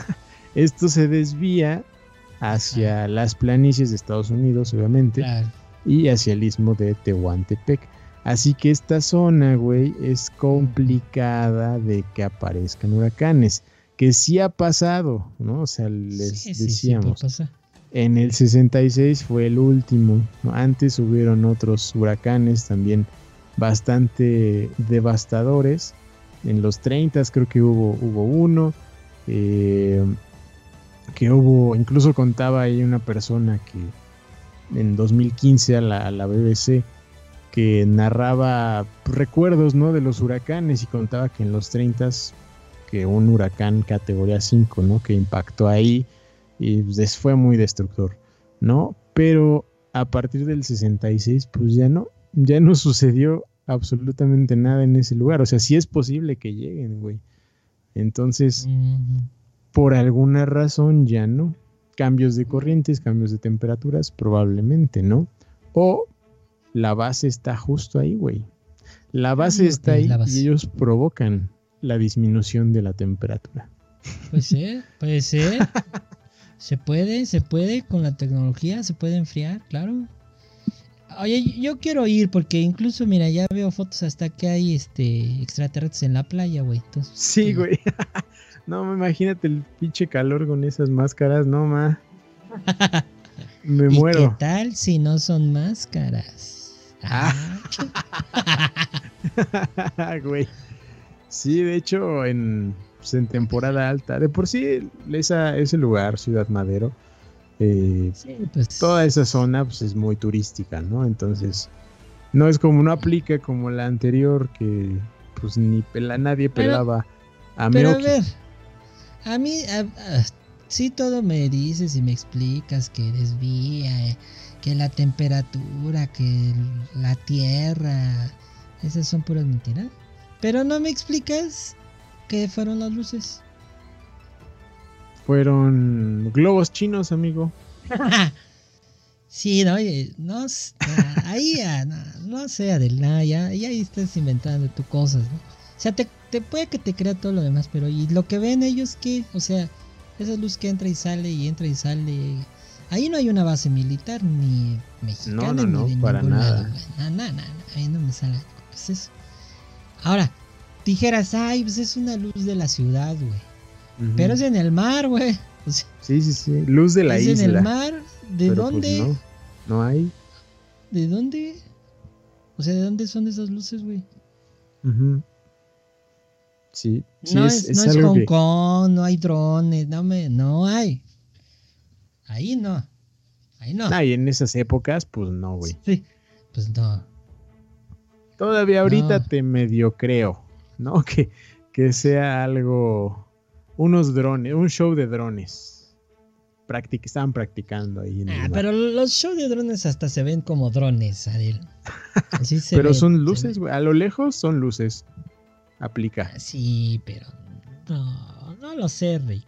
Esto se desvía hacia las planicies de Estados Unidos, obviamente, y hacia el istmo de Tehuantepec. Así que esta zona, güey, es complicada de que aparezcan huracanes, que sí ha pasado, ¿no? O sea, les decíamos. en el 66 fue el último, antes hubieron otros huracanes también bastante devastadores. En los 30 creo que hubo, hubo uno. Eh, que hubo, incluso contaba ahí una persona que en 2015 a la, a la BBC que narraba recuerdos ¿no? de los huracanes y contaba que en los 30 que un huracán categoría 5 ¿no? que impactó ahí y pues, fue muy destructor. ¿no? Pero a partir del 66, pues ya no, ya no sucedió absolutamente nada en ese lugar. O sea, sí es posible que lleguen, güey. Entonces, por alguna razón ya no. Cambios de corrientes, cambios de temperaturas, probablemente, ¿no? O la base está justo ahí, güey. La base está ahí y ellos provocan la disminución de la temperatura. Puede ser, puede ser. se puede, se puede, con la tecnología se puede enfriar, claro. Oye, yo quiero ir porque incluso, mira, ya veo fotos hasta que hay este extraterrestres en la playa, güey. Sí, güey. no, imagínate el pinche calor con esas máscaras, no, ma. Me muero. ¿Qué tal si no son máscaras? Ah. güey. Sí, de hecho, en, pues, en temporada alta, de por sí, esa, ese lugar, Ciudad Madero, eh, pues. toda esa zona pues, es muy turística, ¿no? Entonces, no es como, no aplica como la anterior que pues ni pela, nadie pelaba a Pero a ver, a mí, si todo me dices y me explicas que desvía, que la temperatura, que la tierra, esas son puras mentiras. Pero no me explicas qué fueron las luces. Fueron globos chinos, amigo. sí, no, no, ahí ya, no, no sé, Adel, ya, ahí estás inventando tu cosas, ¿no? O sea, te, puede que te crea todo lo demás, pero ¿y lo que ven ellos qué? O sea, esa luz que entra y sale y entra y sale. Ahí no hay una base militar ni mexicana no, ni de para nada. No, no, ahí no me sale. ¿Qué es eso? Ahora, dijeras, ay, pues es una luz de la ciudad, güey. Pero es en el mar, güey. sí, sí, sí. Luz de la isla. ¿Es en el mar? ¿De pues, dónde? no, no hay. ¿De dónde? O sea, ¿de dónde son esas luces, güey? Sí, no es, no es Hong Kong, no hay drones, no, me, no hay. Ahí no. Ahí no. Ah, y en esas épocas, pues no, güey. Sí, pues no. Todavía ahorita te medio creo, ¿no? Que, que sea algo, unos drones, un show de drones. Practic estaban practicando ahí. ah, pero los shows de drones hasta se ven como drones, Ariel. pero son luces, güey. A lo lejos son luces. Aplica. Ah, sí, pero no, no lo sé, Rick.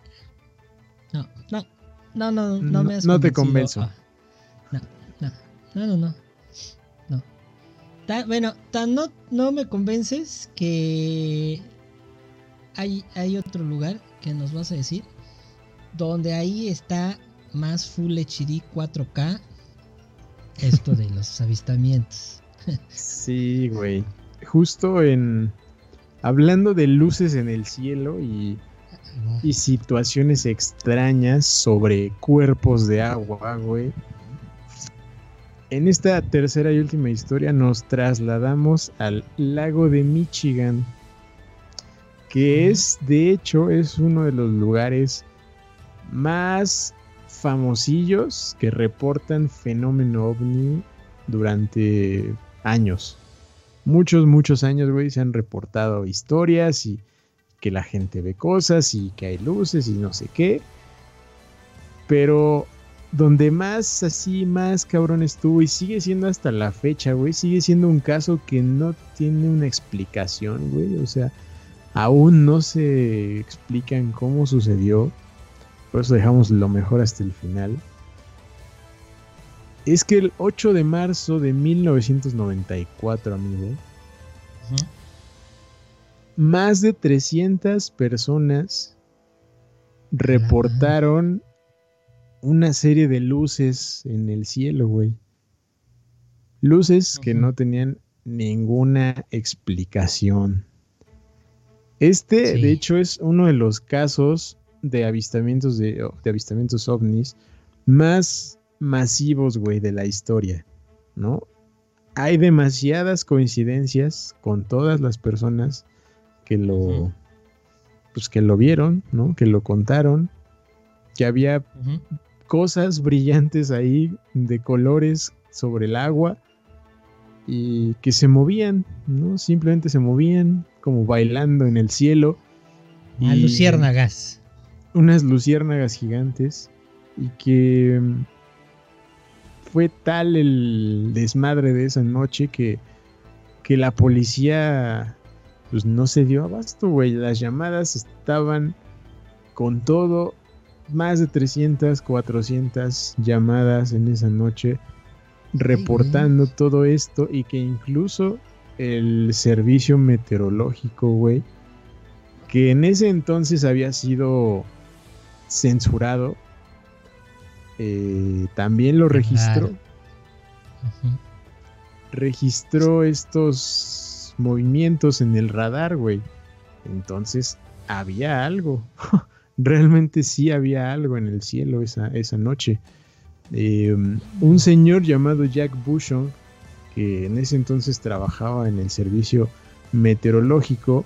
No, no, no, no, no me has No te convenzo. No, no, no, no, no bueno, tan no, no me convences que hay, hay otro lugar que nos vas a decir donde ahí está más Full HD 4K esto de los avistamientos. sí, güey. Justo en hablando de luces en el cielo y, y situaciones extrañas sobre cuerpos de agua, güey. En esta tercera y última historia nos trasladamos al lago de Michigan, que es, de hecho, es uno de los lugares más famosillos que reportan fenómeno ovni durante años. Muchos, muchos años, güey, se han reportado historias y que la gente ve cosas y que hay luces y no sé qué. Pero donde más así, más cabrón estuvo y sigue siendo hasta la fecha, güey, sigue siendo un caso que no tiene una explicación, güey, o sea, aún no se explican cómo sucedió, por eso dejamos lo mejor hasta el final. Es que el 8 de marzo de 1994, amigo, más de 300 personas reportaron una serie de luces en el cielo, güey. Luces que no tenían ninguna explicación. Este, de hecho, es uno de los casos de avistamientos de, de avistamientos ovnis más masivos, güey, de la historia, ¿no? Hay demasiadas coincidencias con todas las personas que lo, pues que lo vieron, ¿no? Que lo contaron, que había cosas brillantes ahí de colores sobre el agua y que se movían, ¿no? Simplemente se movían como bailando en el cielo. A luciérnagas. Unas luciérnagas gigantes y que fue tal el desmadre de esa noche que, que la policía pues no se dio abasto, güey. Las llamadas estaban con todo, más de 300, 400 llamadas en esa noche reportando todo esto y que incluso el servicio meteorológico, güey, que en ese entonces había sido censurado, eh, también lo registró. Registró estos movimientos en el radar, güey. Entonces había algo. Realmente sí había algo en el cielo esa, esa noche. Eh, un señor llamado Jack Bushon, que en ese entonces trabajaba en el servicio meteorológico,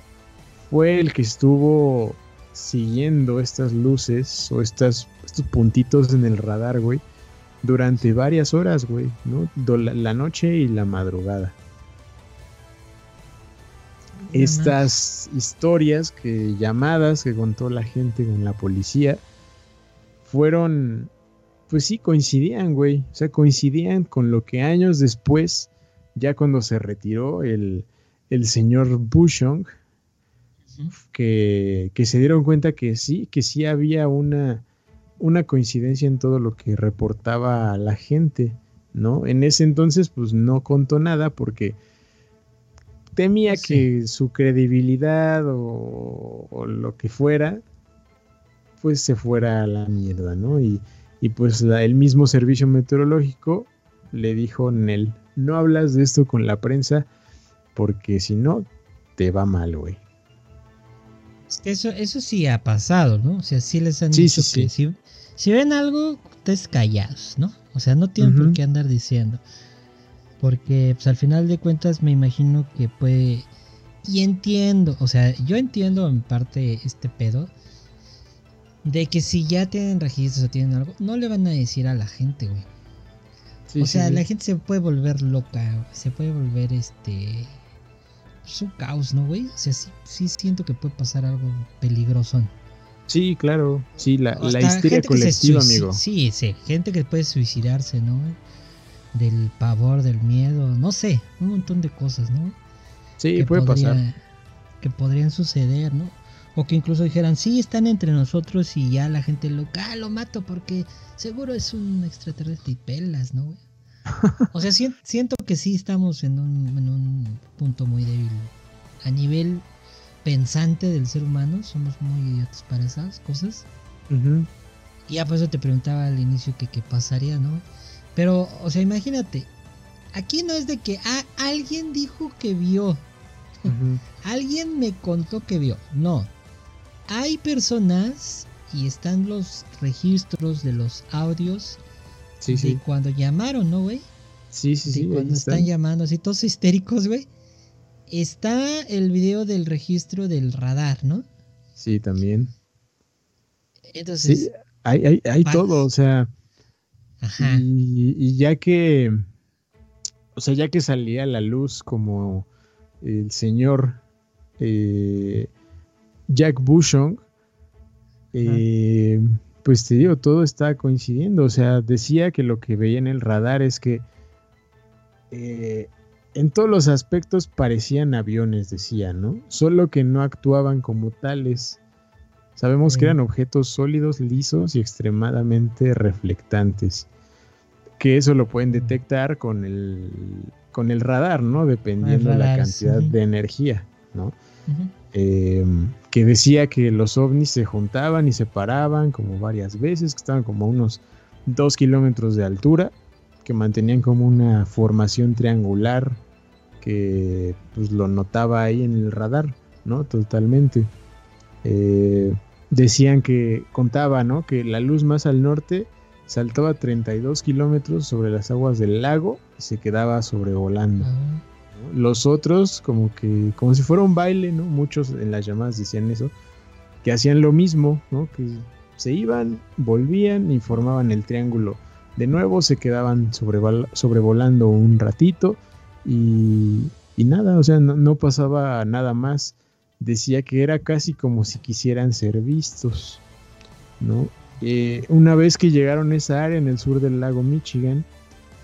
fue el que estuvo siguiendo estas luces o estas, estos puntitos en el radar, güey, durante varias horas, güey, ¿no? La, noche y la madrugada. Estas historias que llamadas que contó la gente con la policía fueron pues sí, coincidían, güey. O sea, coincidían con lo que años después, ya cuando se retiró el, el señor Bushong, que, que, se dieron cuenta que sí, que sí había una, una coincidencia en todo lo que reportaba la gente, ¿no? En ese entonces, pues no contó nada porque temía que su credibilidad o, o, lo que fuera, pues se fuera a la mierda, ¿no? Y, y pues el mismo servicio meteorológico le dijo Nel, no hablas de esto con la prensa porque si no, te va mal, güey. Eso, eso sí ha pasado, ¿no? O sea, sí les han dicho que Si, si, ven algo, estés callados, ¿no? O sea, no tienen por qué andar diciendo. Porque pues al final de cuentas me imagino que puede... Y entiendo, o sea, yo entiendo en parte este pedo de que si ya tienen registros o tienen algo, no le van a decir a la gente, güey. o sea, la gente se puede volver loca, se puede volver este. Un caos, ¿no, güey? O sea, sí, siento que puede pasar algo peligroso. Sí, claro. Sí, la, la histeria colectiva, amigo. Sí, sí, gente que puede suicidarse, ¿no? Del pavor, del miedo, no sé, un montón de cosas, ¿no? Sí, puede pasar. Que podrían suceder, ¿no? O que incluso dijeran, sí, están entre nosotros y ya la gente loca, ah, lo mato porque seguro es un extraterrestre y pelas, ¿no? o sea, siento que sí estamos en un, punto muy débil. A nivel pensante del ser humano, somos muy idiotas para esas cosas. Y ya por eso te preguntaba al inicio que qué pasaría, ¿no? Pero, o sea, imagínate, aquí no es de que ah, alguien dijo que vio. Alguien me contó que vio. No, hay personas y están los registros de los audios de cuando llamaron, ¿no, güey? Sí, sí, sí. Cuando están. llamando así, todos histéricos, güey. Está el video del registro del radar, ¿no? Sí, también. Entonces. Sí, hay, hay, todo, o sea. Ajá. Y, ya que. O sea, ya que salía a la luz como el señor eh, Jack Bushong, eh, pues te digo, todo está coincidiendo. O sea, decía que lo que veía en el radar es que eh, en todos los aspectos parecían aviones, decía, ¿no? Solo que no actuaban como tales. Sabemos que eran objetos sólidos, lisos y extremadamente reflectantes. Que eso lo pueden detectar con el, con el radar, ¿no? Dependiendo de la cantidad de energía, ¿no? Em, que decía que los ovnis se juntaban y se paraban como varias veces, que estaban como a unos dos kilómetros de altura, que mantenían como una formación triangular, que pues lo notaba ahí en el radar, ¿no? Totalmente. Eh, decían que contaba, ¿no? Que la luz más al norte saltaba 32 kilómetros sobre las aguas del lago y se quedaba sobrevolando. Los otros, como que, como si fuera un baile, ¿no? Muchos en las llamadas decían eso, que hacían lo mismo, ¿no? Que se iban, volvían y formaban el triángulo. De nuevo se quedaban sobrevolando un ratito y, y nada, o sea, no, pasaba nada más. Decía que era casi como si quisieran ser vistos, ¿no? Eh, una vez que llegaron a esa área en el sur del lago Michigan,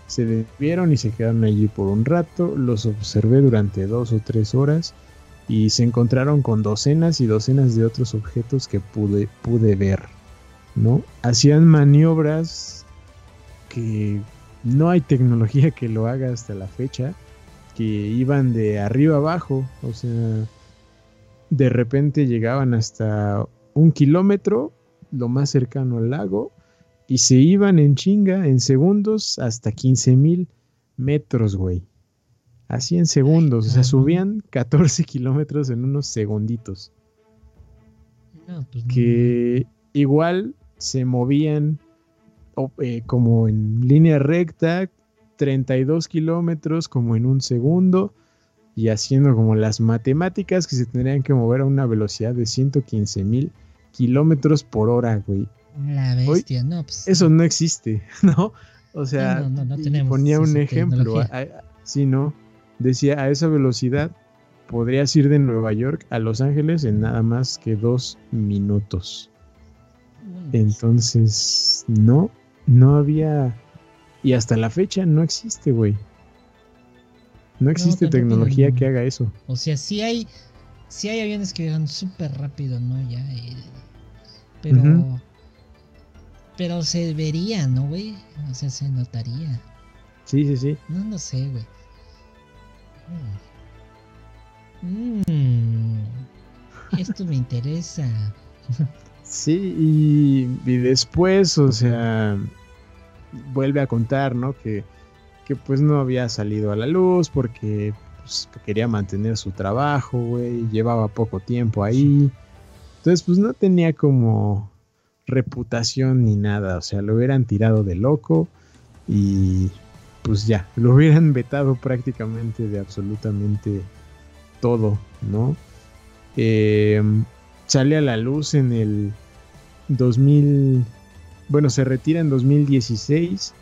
Se detuvieron y se quedaron allí por un rato. Los observé durante dos o tres horas y se encontraron con docenas y docenas de otros objetos que pude, pude ver. ¿no? Hacían maniobras que no hay tecnología que lo haga hasta la fecha, que iban de arriba abajo, o sea, de repente llegaban hasta un kilómetro, lo más cercano al lago, y se iban en chinga, en segundos, hasta 15 mil metros, güey. Así en segundos, o sea, subían 14 kilómetros en unos segunditos. Pues que igual se movían eh, como en línea recta, 32 kilómetros como en un segundo y haciendo como las matemáticas que se tendrían que mover a una velocidad de 115 mil kilómetros por hora, güey. La bestia, no, pues, Eso no existe, ¿no? O sea, ponía un ejemplo, sí, ¿no? Decía, a esa velocidad podrías ir de Nueva York a Los Ángeles en nada más que dos minutos. Entonces, no, no había. Y hasta la fecha no existe, güey. No existe tecnología que haga eso. O sea, sí hay. Sí hay aviones que van súper rápido, ¿no? Ya. pero. Pero se vería, ¿no, güey? O sea, se notaría. Sí, sí, sí. No, no sé, güey. Mm. Esto me interesa. Sí, y, después, o sea, vuelve a contar, ¿no? Que, que pues no había salido a la luz porque pues, quería mantener su trabajo, güey, llevaba poco tiempo ahí. Entonces, pues no tenía como reputación ni nada, o sea, lo hubieran tirado de loco y pues ya, lo hubieran vetado prácticamente de absolutamente todo, ¿no? Eh, sale a la luz en el 2000, bueno, se retira en 2016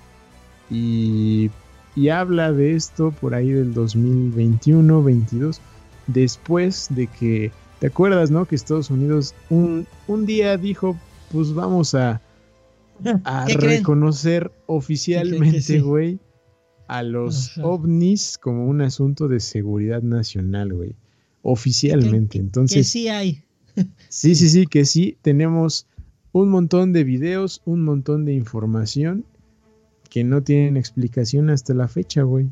y, y habla de esto por ahí del 2021, 22, después de que, ¿te acuerdas, no? Que Estados Unidos un, un día dijo, pues vamos a, a reconocer oficialmente, güey, a los ovnis como un asunto de seguridad nacional, güey. Oficialmente. Entonces. Que sí hay. sí, sí, sí, que sí. Tenemos un montón de videos, un montón de información que no tienen explicación hasta la fecha, güey.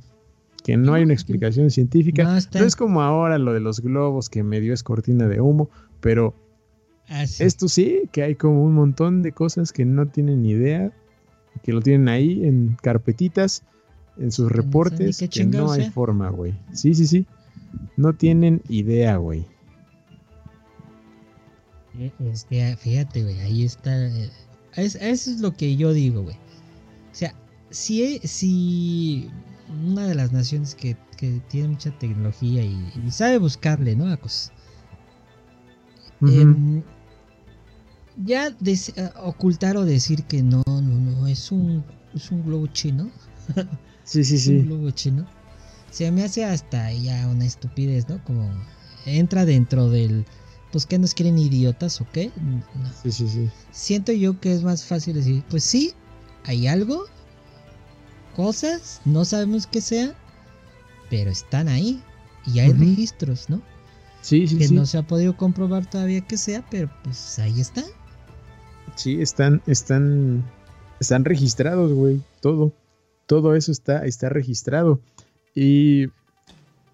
Que no hay una explicación científica. No, es como ahora lo de los globos que medio es cortina de humo, pero ah, esto sí, que hay como un montón de cosas que no tienen idea, que lo tienen ahí en carpetitas, en sus reportes, que no hay forma, güey. Sí, sí, sí. No tienen idea, güey. Este, fíjate, güey, ahí está. Eh, eso es lo que yo digo, güey. Si, si una de las naciones que, tiene mucha tecnología y, sabe buscarle, ¿no? A cosas. Em, ya ocultar o decir que no, no, no, es un, es un globo chino. sí, sí, sí. Un globo chino. Se me hace hasta ya una estupidez, ¿no? Como entra dentro del pues que nos quieren idiotas o qué. Sí, sí, sí. Siento yo que es más fácil decir, pues sí, hay algo, cosas, no sabemos qué sea, pero están ahí y hay registros, ¿no? Sí, sí, que no se ha podido comprobar todavía que sea, pero pues ahí está. Sí, están, están, están registrados, güey, todo, todo eso está, está registrado. Y,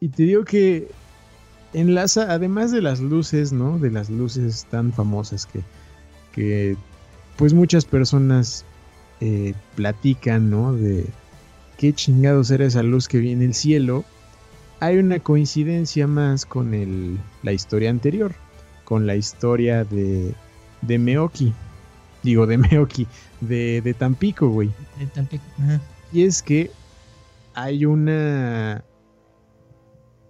y te digo que enlaza, además de las luces, ¿no? De las luces tan famosas que, que pues muchas personas eh, platican, ¿no? De qué chingados era esa luz que viene del cielo. Hay una coincidencia más con el, la historia anterior, con la historia de, de Meoki. Digo, de Meoki, de, de Tampico, güey. De Tampico, Y es que hay una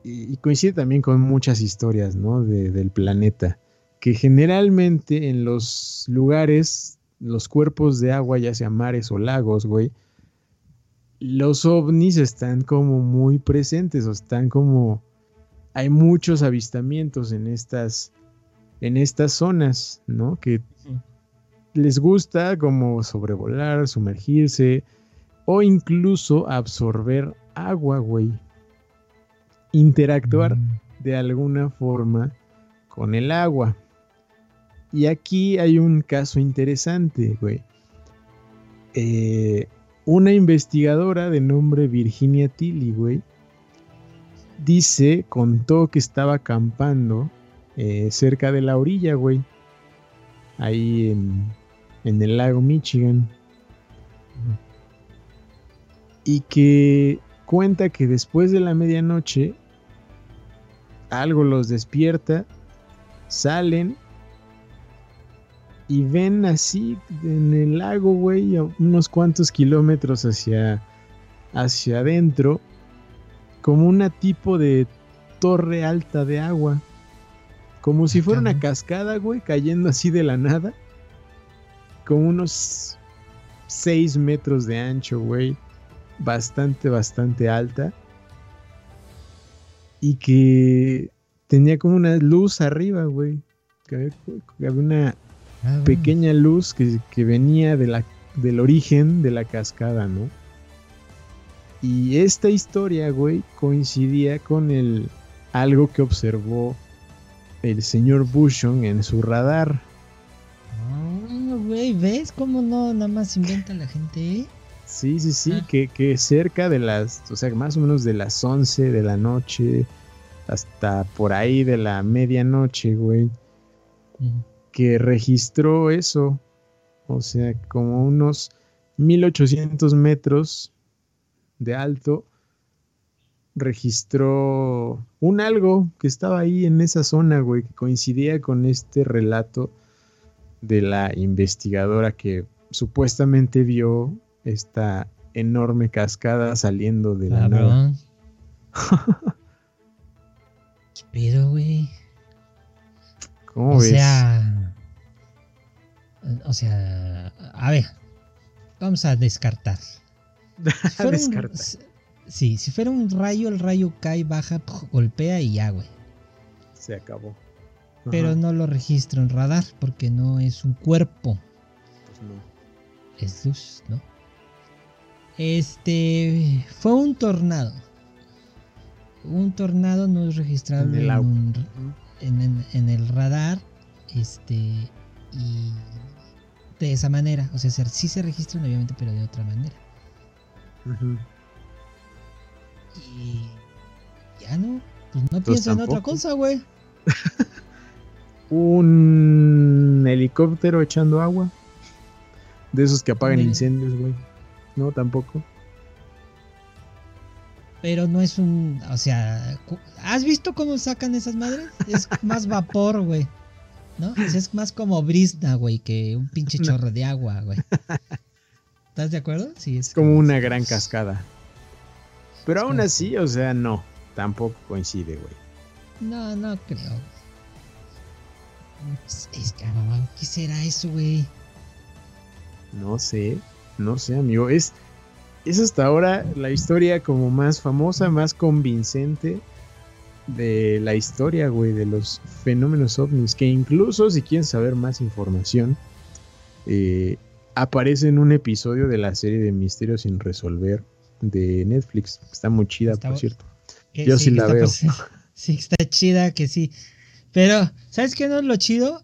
y, coincide también con muchas historias, ¿no? del planeta, que generalmente en los lugares, los cuerpos de agua, ya sea mares o lagos, güey, los ovnis están como muy presentes o están como hay muchos avistamientos en estas en estas zonas, ¿no? Que les gusta como sobrevolar, sumergirse o incluso absorber agua, güey. Interactuar Mm. de alguna forma con el agua. Y aquí hay un caso interesante, güey. Eh, una investigadora de nombre Virginia Tilly, güey, dice, contó que estaba acampando eh, cerca de la orilla, güey. Ahí en, en el lago Michigan. Y que cuenta que después de la medianoche algo los despierta, salen y ven así en el lago, güey, a unos cuantos kilómetros hacia, hacia adentro, como una tipo de torre alta de agua. Como si fuera una cascada, güey, cayendo así de la nada. Con unos 6 metros de ancho, güey. Bastante, bastante alta. Y que tenía como una luz arriba, güey. Que había una Ah, pequeña luz que, que venía de la, del origen de la cascada, ¿no? Y esta historia, güey, coincidía con el algo que observó el señor Bushon en su radar. Ah, güey, ¿ves cómo no nada más inventa la gente? eh? Sí, sí, sí, Ah. que, que cerca de las, o sea, más o menos de las 11 de la noche hasta por ahí de la medianoche, güey. Que registró eso. O sea, como unos 1800 metros de alto, registró un algo que estaba ahí en esa zona, güey, que coincidía con este relato de la investigadora que supuestamente vio esta enorme cascada saliendo de la nada. ¿Qué pedo, güey? ¿Cómo O ves? sea. O sea. A ver. Vamos a descartar. Si fuera un- Descarta. s- sí, si fuera un rayo, el rayo cae, baja, golpea y ya, güey. Se acabó. Pero no lo registro en radar porque no es un cuerpo, pues no. es luz, ¿no? Este. Fue un tornado. Un tornado no es registrable En el un- en el radar. Este. Y. De esa manera. O sea, se- sí se registran, obviamente, pero de otra manera. Y. Ya no. Pues no Pues pienso en otra cosa, güey. Un helicóptero echando agua. De esos que apagan incendios, güey. No, tampoco. Pero no es un. O sea. ¿Has visto cómo sacan esas madres? Es más vapor, güey. ¿No? Es más como brisna, güey, que un pinche chorro de agua, güey. ¿Estás de acuerdo? Sí, es como una gran cascada. Pero aún como- así, o sea, no. Tampoco coincide, güey. No, no creo. Es, es- ah, ¿Qué será eso, güey? No sé. No sé, amigo. Es, es hasta ahora la historia como más famosa, más convincente de la historia, güey, de los fenómenos ovnis. Que incluso, si quieren saber más información, eh, aparece en un episodio de la serie de Misterios sin resolver de Netflix. Está muy chida, Está por cierto. Que Yo sí la veo. pas- Sí, está chida, que sí. Pero, ¿sabes qué no es lo chido?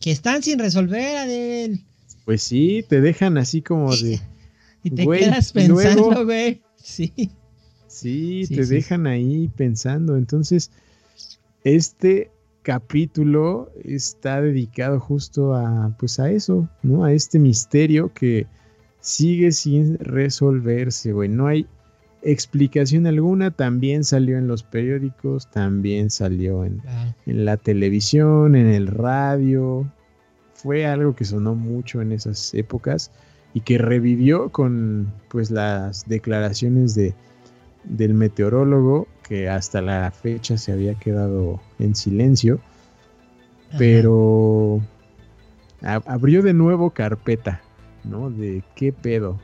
Que están sin resolver, Adel. Pues sí, te dejan así como de. Y te quedas pensando, güey. Sí. Sí, Sí, te sí, dejan ahí pensando. Entonces, este capítulo está dedicado justo a, pues a eso, ¿no? A este misterio que sigue sin resolverse, güey. No hay explicación alguna. También salió en los periódicos, también salió en, en la televisión, en el radio. Fue algo que sonó mucho en esas épocas y que revivió con pues las declaraciones de del meteorólogo que hasta la fecha se había quedado en silencio, Ajá. pero abrió de nuevo carpeta, ¿no? De qué pedo,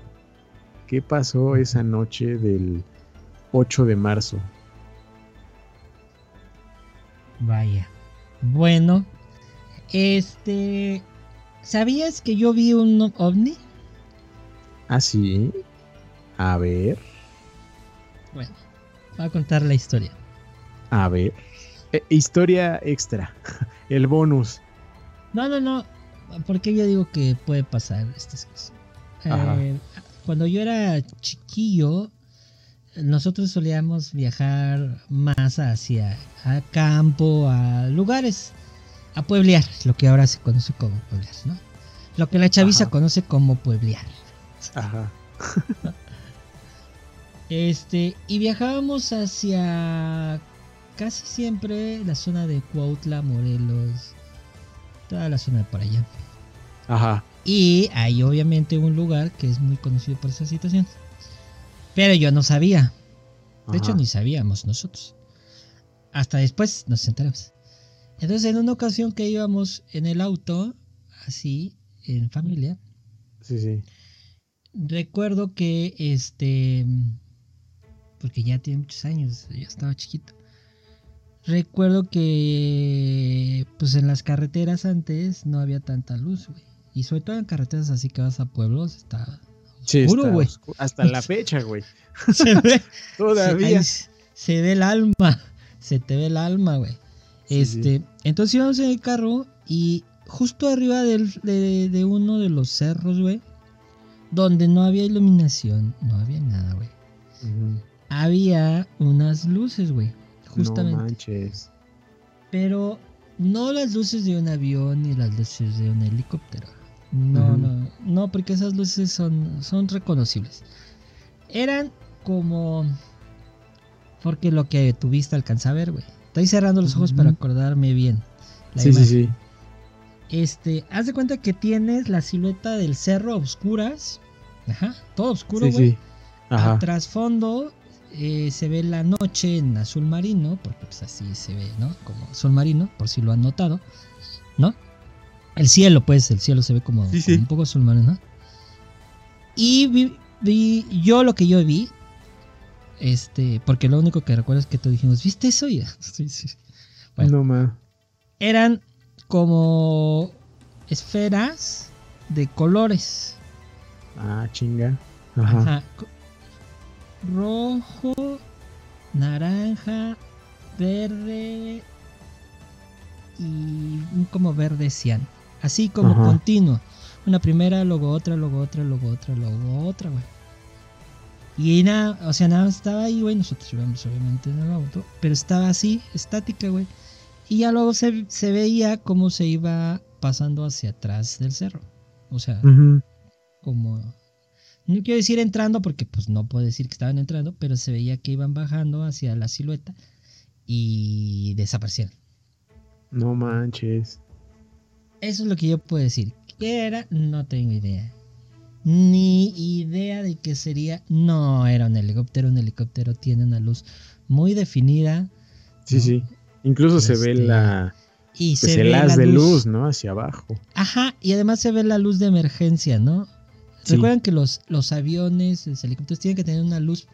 qué pasó esa noche del 8 de marzo. Vaya. Bueno, este. ¿Sabías que yo vi un ovni? Ah, sí. A ver, Bueno, voy a contar la historia. a ver. Eh, historia extra. El bonus. No, no, no. Porque yo digo que puede pasar estas cosas. Eh, cuando yo era chiquillo, nosotros solíamos viajar más hacia a campo, a lugares, a pueblear, lo que ahora se conoce como pueblear, ¿no? Lo que la chaviza Ajá. conoce como pueblear. Ajá. Este, y viajábamos hacia casi siempre la zona de Cuautla, Morelos, toda la zona de por allá. Ajá. Y hay obviamente un lugar que es muy conocido por esa situación. Pero yo no sabía. De hecho, ni sabíamos nosotros. Hasta después nos enteramos. Entonces, en una ocasión que íbamos en el auto, así, en familia, Sí, sí. recuerdo que este. Porque ya tiene muchos años, ya estaba chiquito. Recuerdo que. Pues en las carreteras antes no había tanta luz, güey. Y sobre todo en carreteras así que vas a pueblos, está Sí, Oscuro, güey. oscu- Hasta la fecha, güey. se ve, Todavía. se, ve el alma, se te ve el alma, güey. Sí, este, entonces íbamos en el carro y justo arriba del- de, de uno de los cerros, güey, donde no había iluminación, no había nada, güey. Ujú. Había unas luces, güey, No justamente. manches. pero no las luces de un avión ni las luces de un helicóptero. No, no, no, porque esas luces son, son reconocibles. Eran como... Porque lo que tu vista alcanza a ver, güey. Estoy cerrando los ojos para acordarme bien. la Sí, sí, imagen. sí. Este, haz de cuenta que tienes la silueta del cerro a oscuras. Ajá, todo oscuro, Sí, güey. sí. Ajá. A trasfondo eh, se ve la noche en azul marino, porque pues así se ve, ¿no? Como azul marino, por si lo han notado, ¿no? El cielo, pues, el cielo se ve como, Sí, sí. como un poco azul marino, ¿no? Y vi, vi- yo lo que yo vi, este, porque lo único que recuerdo es que te dijimos, ¿viste eso? Y, sí, sí. Bueno. No ma. Eran como esferas de colores. Ah, chinga. Ajá. Ajá. Rojo, naranja, verde y como verde cian. Así como Ajá. continuo. Una primera, luego otra, luego otra, luego otra, luego otra, güey. Y nada, o sea, nada más estaba ahí, güey. Nosotros íbamos obviamente en el auto, pero estaba así, estática, güey. Y ya luego se, se veía cómo se iba pasando hacia atrás del cerro. O sea, como no quiero decir entrando porque pues no puedo decir que estaban entrando, pero se veía que iban bajando hacia la silueta y desaparecieron. No manches. Eso es lo que yo puedo decir. ¿Qué era? No tengo idea. Ni idea de qué sería. No, era un helicóptero. Un helicóptero tiene una luz muy definida Sí, ¿no? sí. Incluso se ve Este, la. y Pues se el ve haz la de luz, ¿no? Hacia abajo. Ajá, y además se ve la luz de emergencia, ¿no? Sí. Recuerdan que los, los aviones, los helicópteros tienen que tener una luz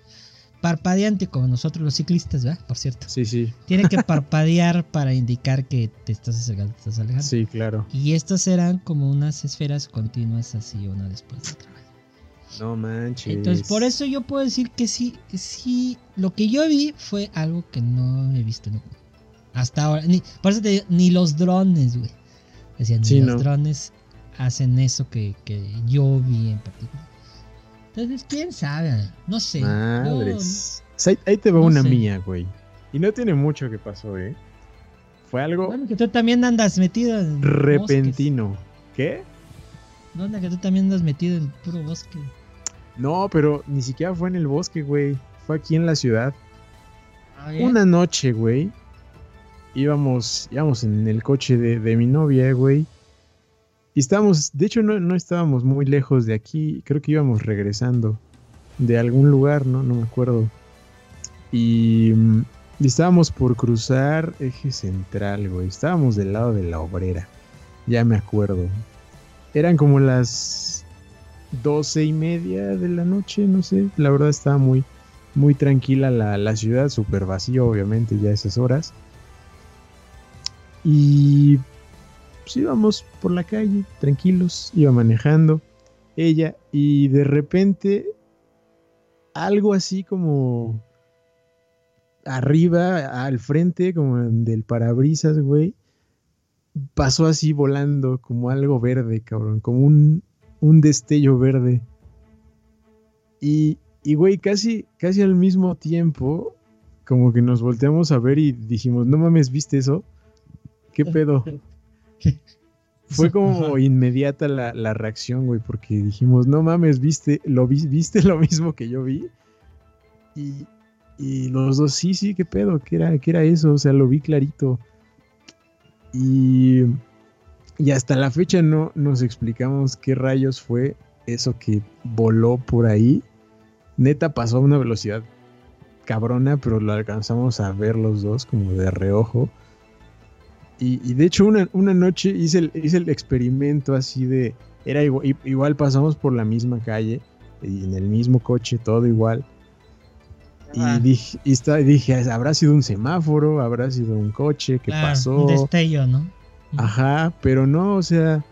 parpadeante como nosotros los ciclistas, ¿verdad? Por cierto. Sí, sí. Tienen que parpadear para indicar que te estás acercando, te estás alejando. Sí, claro. Y estas eran como unas esferas continuas así, una después de otra. No manches. Entonces, por eso yo puedo decir que sí, sí, lo que yo vi fue algo que no he visto nunca. Hasta ahora. Ni, por eso te digo, ni los drones, güey. Decían, ni Sí, los no. drones hacen eso que, que yo vi en particular. Entonces, quién sabe, no sé. Madres. O sea, ahí- ahí te va no una sé. mía, güey. Y no tiene mucho que pasó, ¿eh? Fue algo bueno, que tú también andas metido en. bosques. repentino. ¿Qué? No, anda, que tú también andas metido en puro bosque. No, pero ni siquiera fue en el bosque, güey. Fue aquí en la ciudad. Una noche, güey. Íbamos, íbamos en el coche de, de mi novia, güey. Y estábamos, de hecho no, no estábamos muy lejos de aquí. Creo que íbamos regresando de algún lugar, ¿no? No me acuerdo. Y, mm, y estábamos por cruzar eje central, güey. Estábamos del lado de la obrera. Ya me acuerdo. Eran como las doce y media de la noche, no sé. La verdad estaba muy, muy tranquila la, la ciudad, súper vacío, obviamente, ya a esas horas. Y pues íbamos por la calle, tranquilos, iba manejando ella, y de repente algo así como arriba, al frente, como del parabrisas, güey, pasó así volando como algo verde, cabrón, como un, un destello verde. Y, y, güey, casi, casi al mismo tiempo, como que nos volteamos a ver y dijimos, no mames, ¿viste eso? ¿Qué pedo? Fue como inmediata la, reacción, güey, porque dijimos, no mames, ¿viste lo, ¿viste lo mismo que yo vi? Y, y los dos, sí, sí, qué pedo, ¿qué era, qué era eso? O sea, lo vi clarito. Y, y hasta la fecha no nos explicamos qué rayos fue eso que voló por ahí. Neta pasó a una velocidad cabrona, pero lo alcanzamos a ver los dos como de reojo. Y, de hecho una, noche hice el, hice el, experimento así de... Era igual, igual pasamos por la misma calle y en el mismo coche, todo igual. Y dije, y dije, habrá sido un semáforo, habrá sido un coche que pasó. Un destello, ¿no? Ajá, pero no, o sea,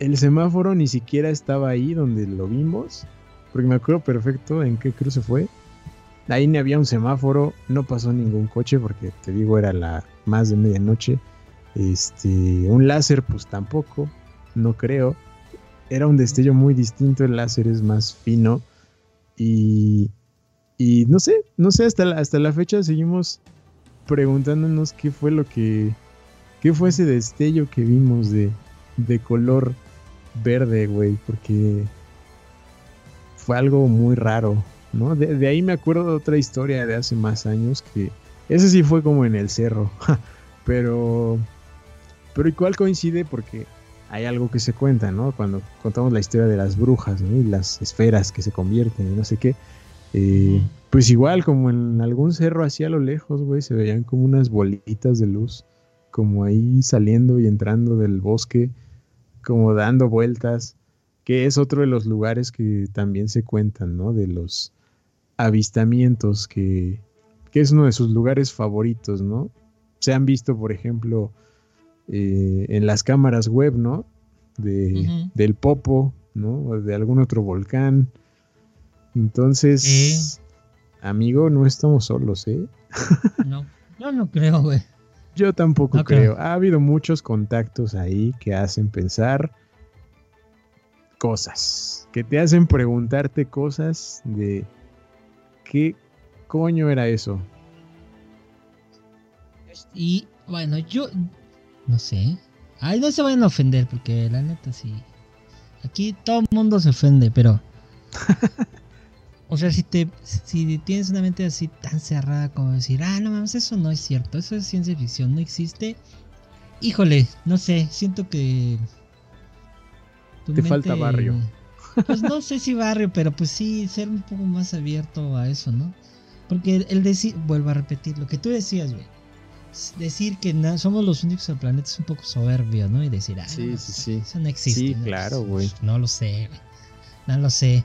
el semáforo ni siquiera estaba ahí donde lo vimos. Porque me acuerdo perfecto en qué cruce fue. Ahí ni había un semáforo, no pasó ningún coche porque te digo era la más de medianoche. Este, un láser pues tampoco, no creo. Era un destello muy distinto, el láser es más fino y y no sé, no sé, hasta la, hasta la fecha seguimos preguntándonos qué fue lo que, qué fue ese destello que vimos de, de color verde, güey, porque fue algo muy raro, ¿no? De, ahí me acuerdo de otra historia de hace más años que ese sí fue como en el cerro, pero, pero igual coincide porque hay algo que se cuenta, ¿no? Cuando contamos la historia de las brujas, ¿no? Y las esferas que se convierten y no sé qué. Eh, pues igual, como en algún cerro así a lo lejos, güey, se veían como unas bolitas de luz, como ahí saliendo y entrando del bosque, como dando vueltas, que es otro de los lugares que también se cuentan, ¿no? De los avistamientos, que, que es uno de sus lugares favoritos, ¿no? Se han visto, por ejemplo, eh, en las cámaras web, ¿no? De, Del Popo, ¿no? O de algún otro volcán. Entonces, amigo, no estamos solos, ¿eh? no, yo no creo, güey. Yo tampoco creo. Ha habido muchos contactos ahí que hacen pensar cosas, que te hacen preguntarte cosas de qué coño era eso. Y bueno, yo no sé. Ay, no se vayan a ofender porque la neta sí. Aquí todo el mundo se ofende, pero O sea, si te si tienes una mente así tan cerrada como decir, ah, no mames, eso no es cierto, eso es ciencia ficción, no existe. Híjole, no sé, siento que. te falta barrio. Pues no sé si barrio, pero pues sí, ser un poco más abierto a eso, ¿no? Porque el decir, vuelvo a repetir, lo que tú decías, güey. Decir que somos los únicos del planeta es un poco soberbio, ¿no? Y decir, ah, sí, sí, sí. eso no existe. Sí, claro, güey. No lo sé, güey. No lo sé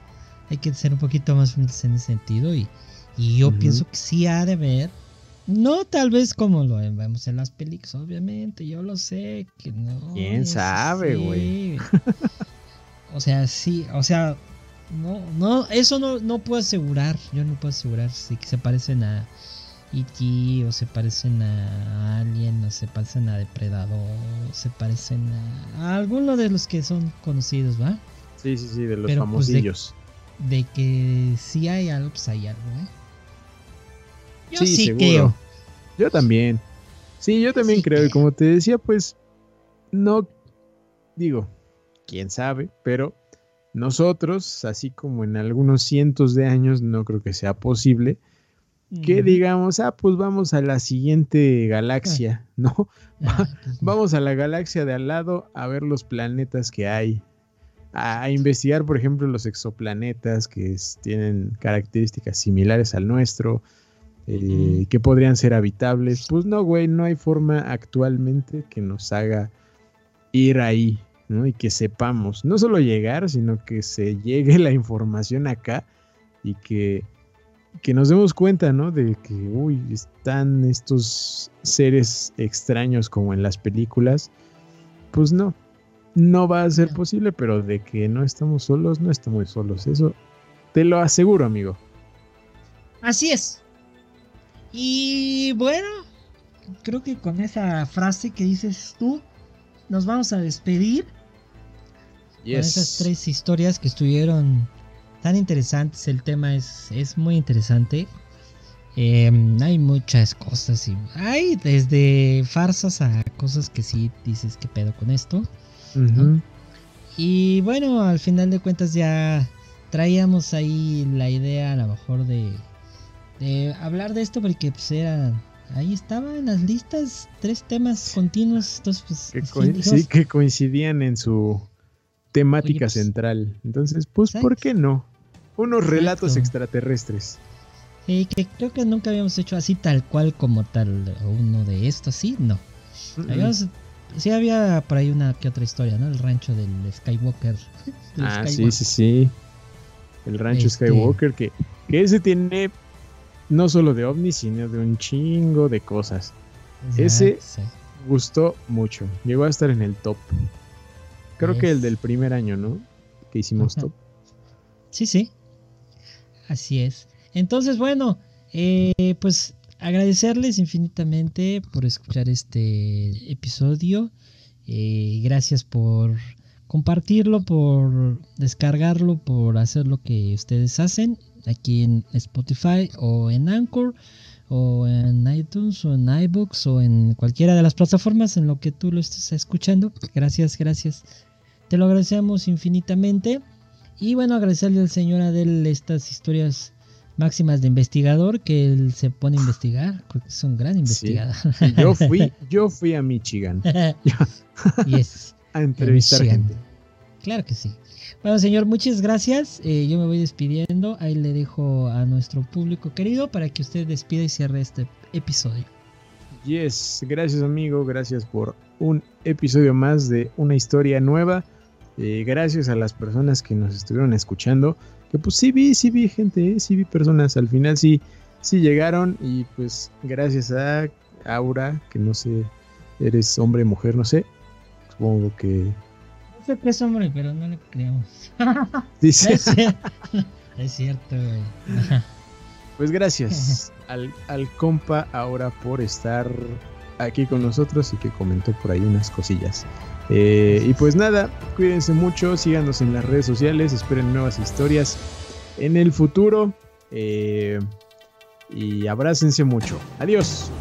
hay que ser un poquito más en ese sentido y, yo pienso que sí ha de haber, no tal vez como lo vemos en las películas, obviamente, yo lo sé, que no. ¿Quién sabe, güey? o sea, sí, o sea, no, no, eso no, no puedo asegurar, yo no puedo asegurar si se parecen a E.T. o se parecen a Alien o se parecen a Depredador, o se parecen a, alguno de los que son conocidos, ¿va? Sí, sí, sí, de los pues, famosillos de que si hay algo, pues hay algo, ¿eh? Yo sí, creo. Yo también. Sí, yo también creo. Y como te decía, pues no digo, quién sabe, pero nosotros, así como en algunos cientos de años, no creo que sea posible que digamos, ah, pues vamos a la siguiente galaxia, ¿no? Ah, vamos a la galaxia de al lado a ver los planetas que hay a, investigar, por ejemplo, los exoplanetas que tienen características similares al nuestro, eh, que podrían ser habitables. Pues no, güey, no hay forma actualmente que nos haga ir ahí, ¿no? Y que sepamos, no solo llegar, sino que se llegue la información acá y que, que nos demos cuenta, ¿no? De que, uy, están estos seres extraños como en las películas. Pues no, no va a ser posible, pero de que no estamos solos, no estamos solos. Eso te lo aseguro, amigo. Así es. Y bueno, creo que con esa frase que dices tú, nos vamos a despedir. Con esas tres historias que estuvieron tan interesantes. El tema es, es muy interesante. Em, hay muchas cosas y hay desde farsas a cosas que sí dices que pedo con esto. Y bueno, al final de cuentas ya traíamos ahí la idea a lo mejor de, de hablar de esto porque pues era ahí estaban las listas tres temas continuos pues, que sí que coincidían en su temática pues, central entonces pues por qué no unos relatos extraterrestres y que creo que nunca habíamos hecho así tal cual como tal uno de estos, sí, no. sí había por ahí una que otra historia, ¿no? El rancho del Skywalker. ah, sí, sí, sí. El rancho este Skywalker que, que ese tiene no solo de ovnis, sino de un chingo de cosas. ese gustó mucho. Llegó a estar en el top. Creo que el del primer año, ¿no? Que hicimos top. Sí, sí. Así es. Entonces, bueno, eh, pues agradecerles infinitamente por escuchar este episodio. Eh, gracias por compartirlo, por descargarlo, por hacer lo que ustedes hacen aquí en Spotify o en Anchor o en iTunes o en iBooks o en cualquiera de las plataformas en lo que tú lo estés escuchando. Gracias, gracias. Te lo agradecemos infinitamente. Y bueno, agradecerle al señor Adel estas historias máximas de investigador que él se pone a investigar, porque es un gran investigador. Yo fui, yo fui a Michigan. yes. a entrevistar gente. Claro que sí. Bueno, señor, muchas gracias. Eh, yo me voy despidiendo. Ahí le dejo a nuestro público querido para que usted despida y cierre este episodio. Yes, gracias amigo, gracias por un episodio más de una historia nueva. Eh, gracias a las personas que nos estuvieron escuchando. Que pues sí vi, sí vi gente, eh, sí vi personas. Al final sí, sí llegaron. Y pues gracias a Aura, que no sé, eres hombre, mujer, no sé. Supongo que. No sé qué es hombre, pero no le creemos. Dice. es cierto, güey. Pues gracias al, al compa ahora por estar aquí con nosotros y que comentó por ahí unas cosillas. Eh, y pues nada, cuídense mucho, síganos en las redes sociales, esperen nuevas historias en el futuro. Eh, y abrácense mucho. Adiós.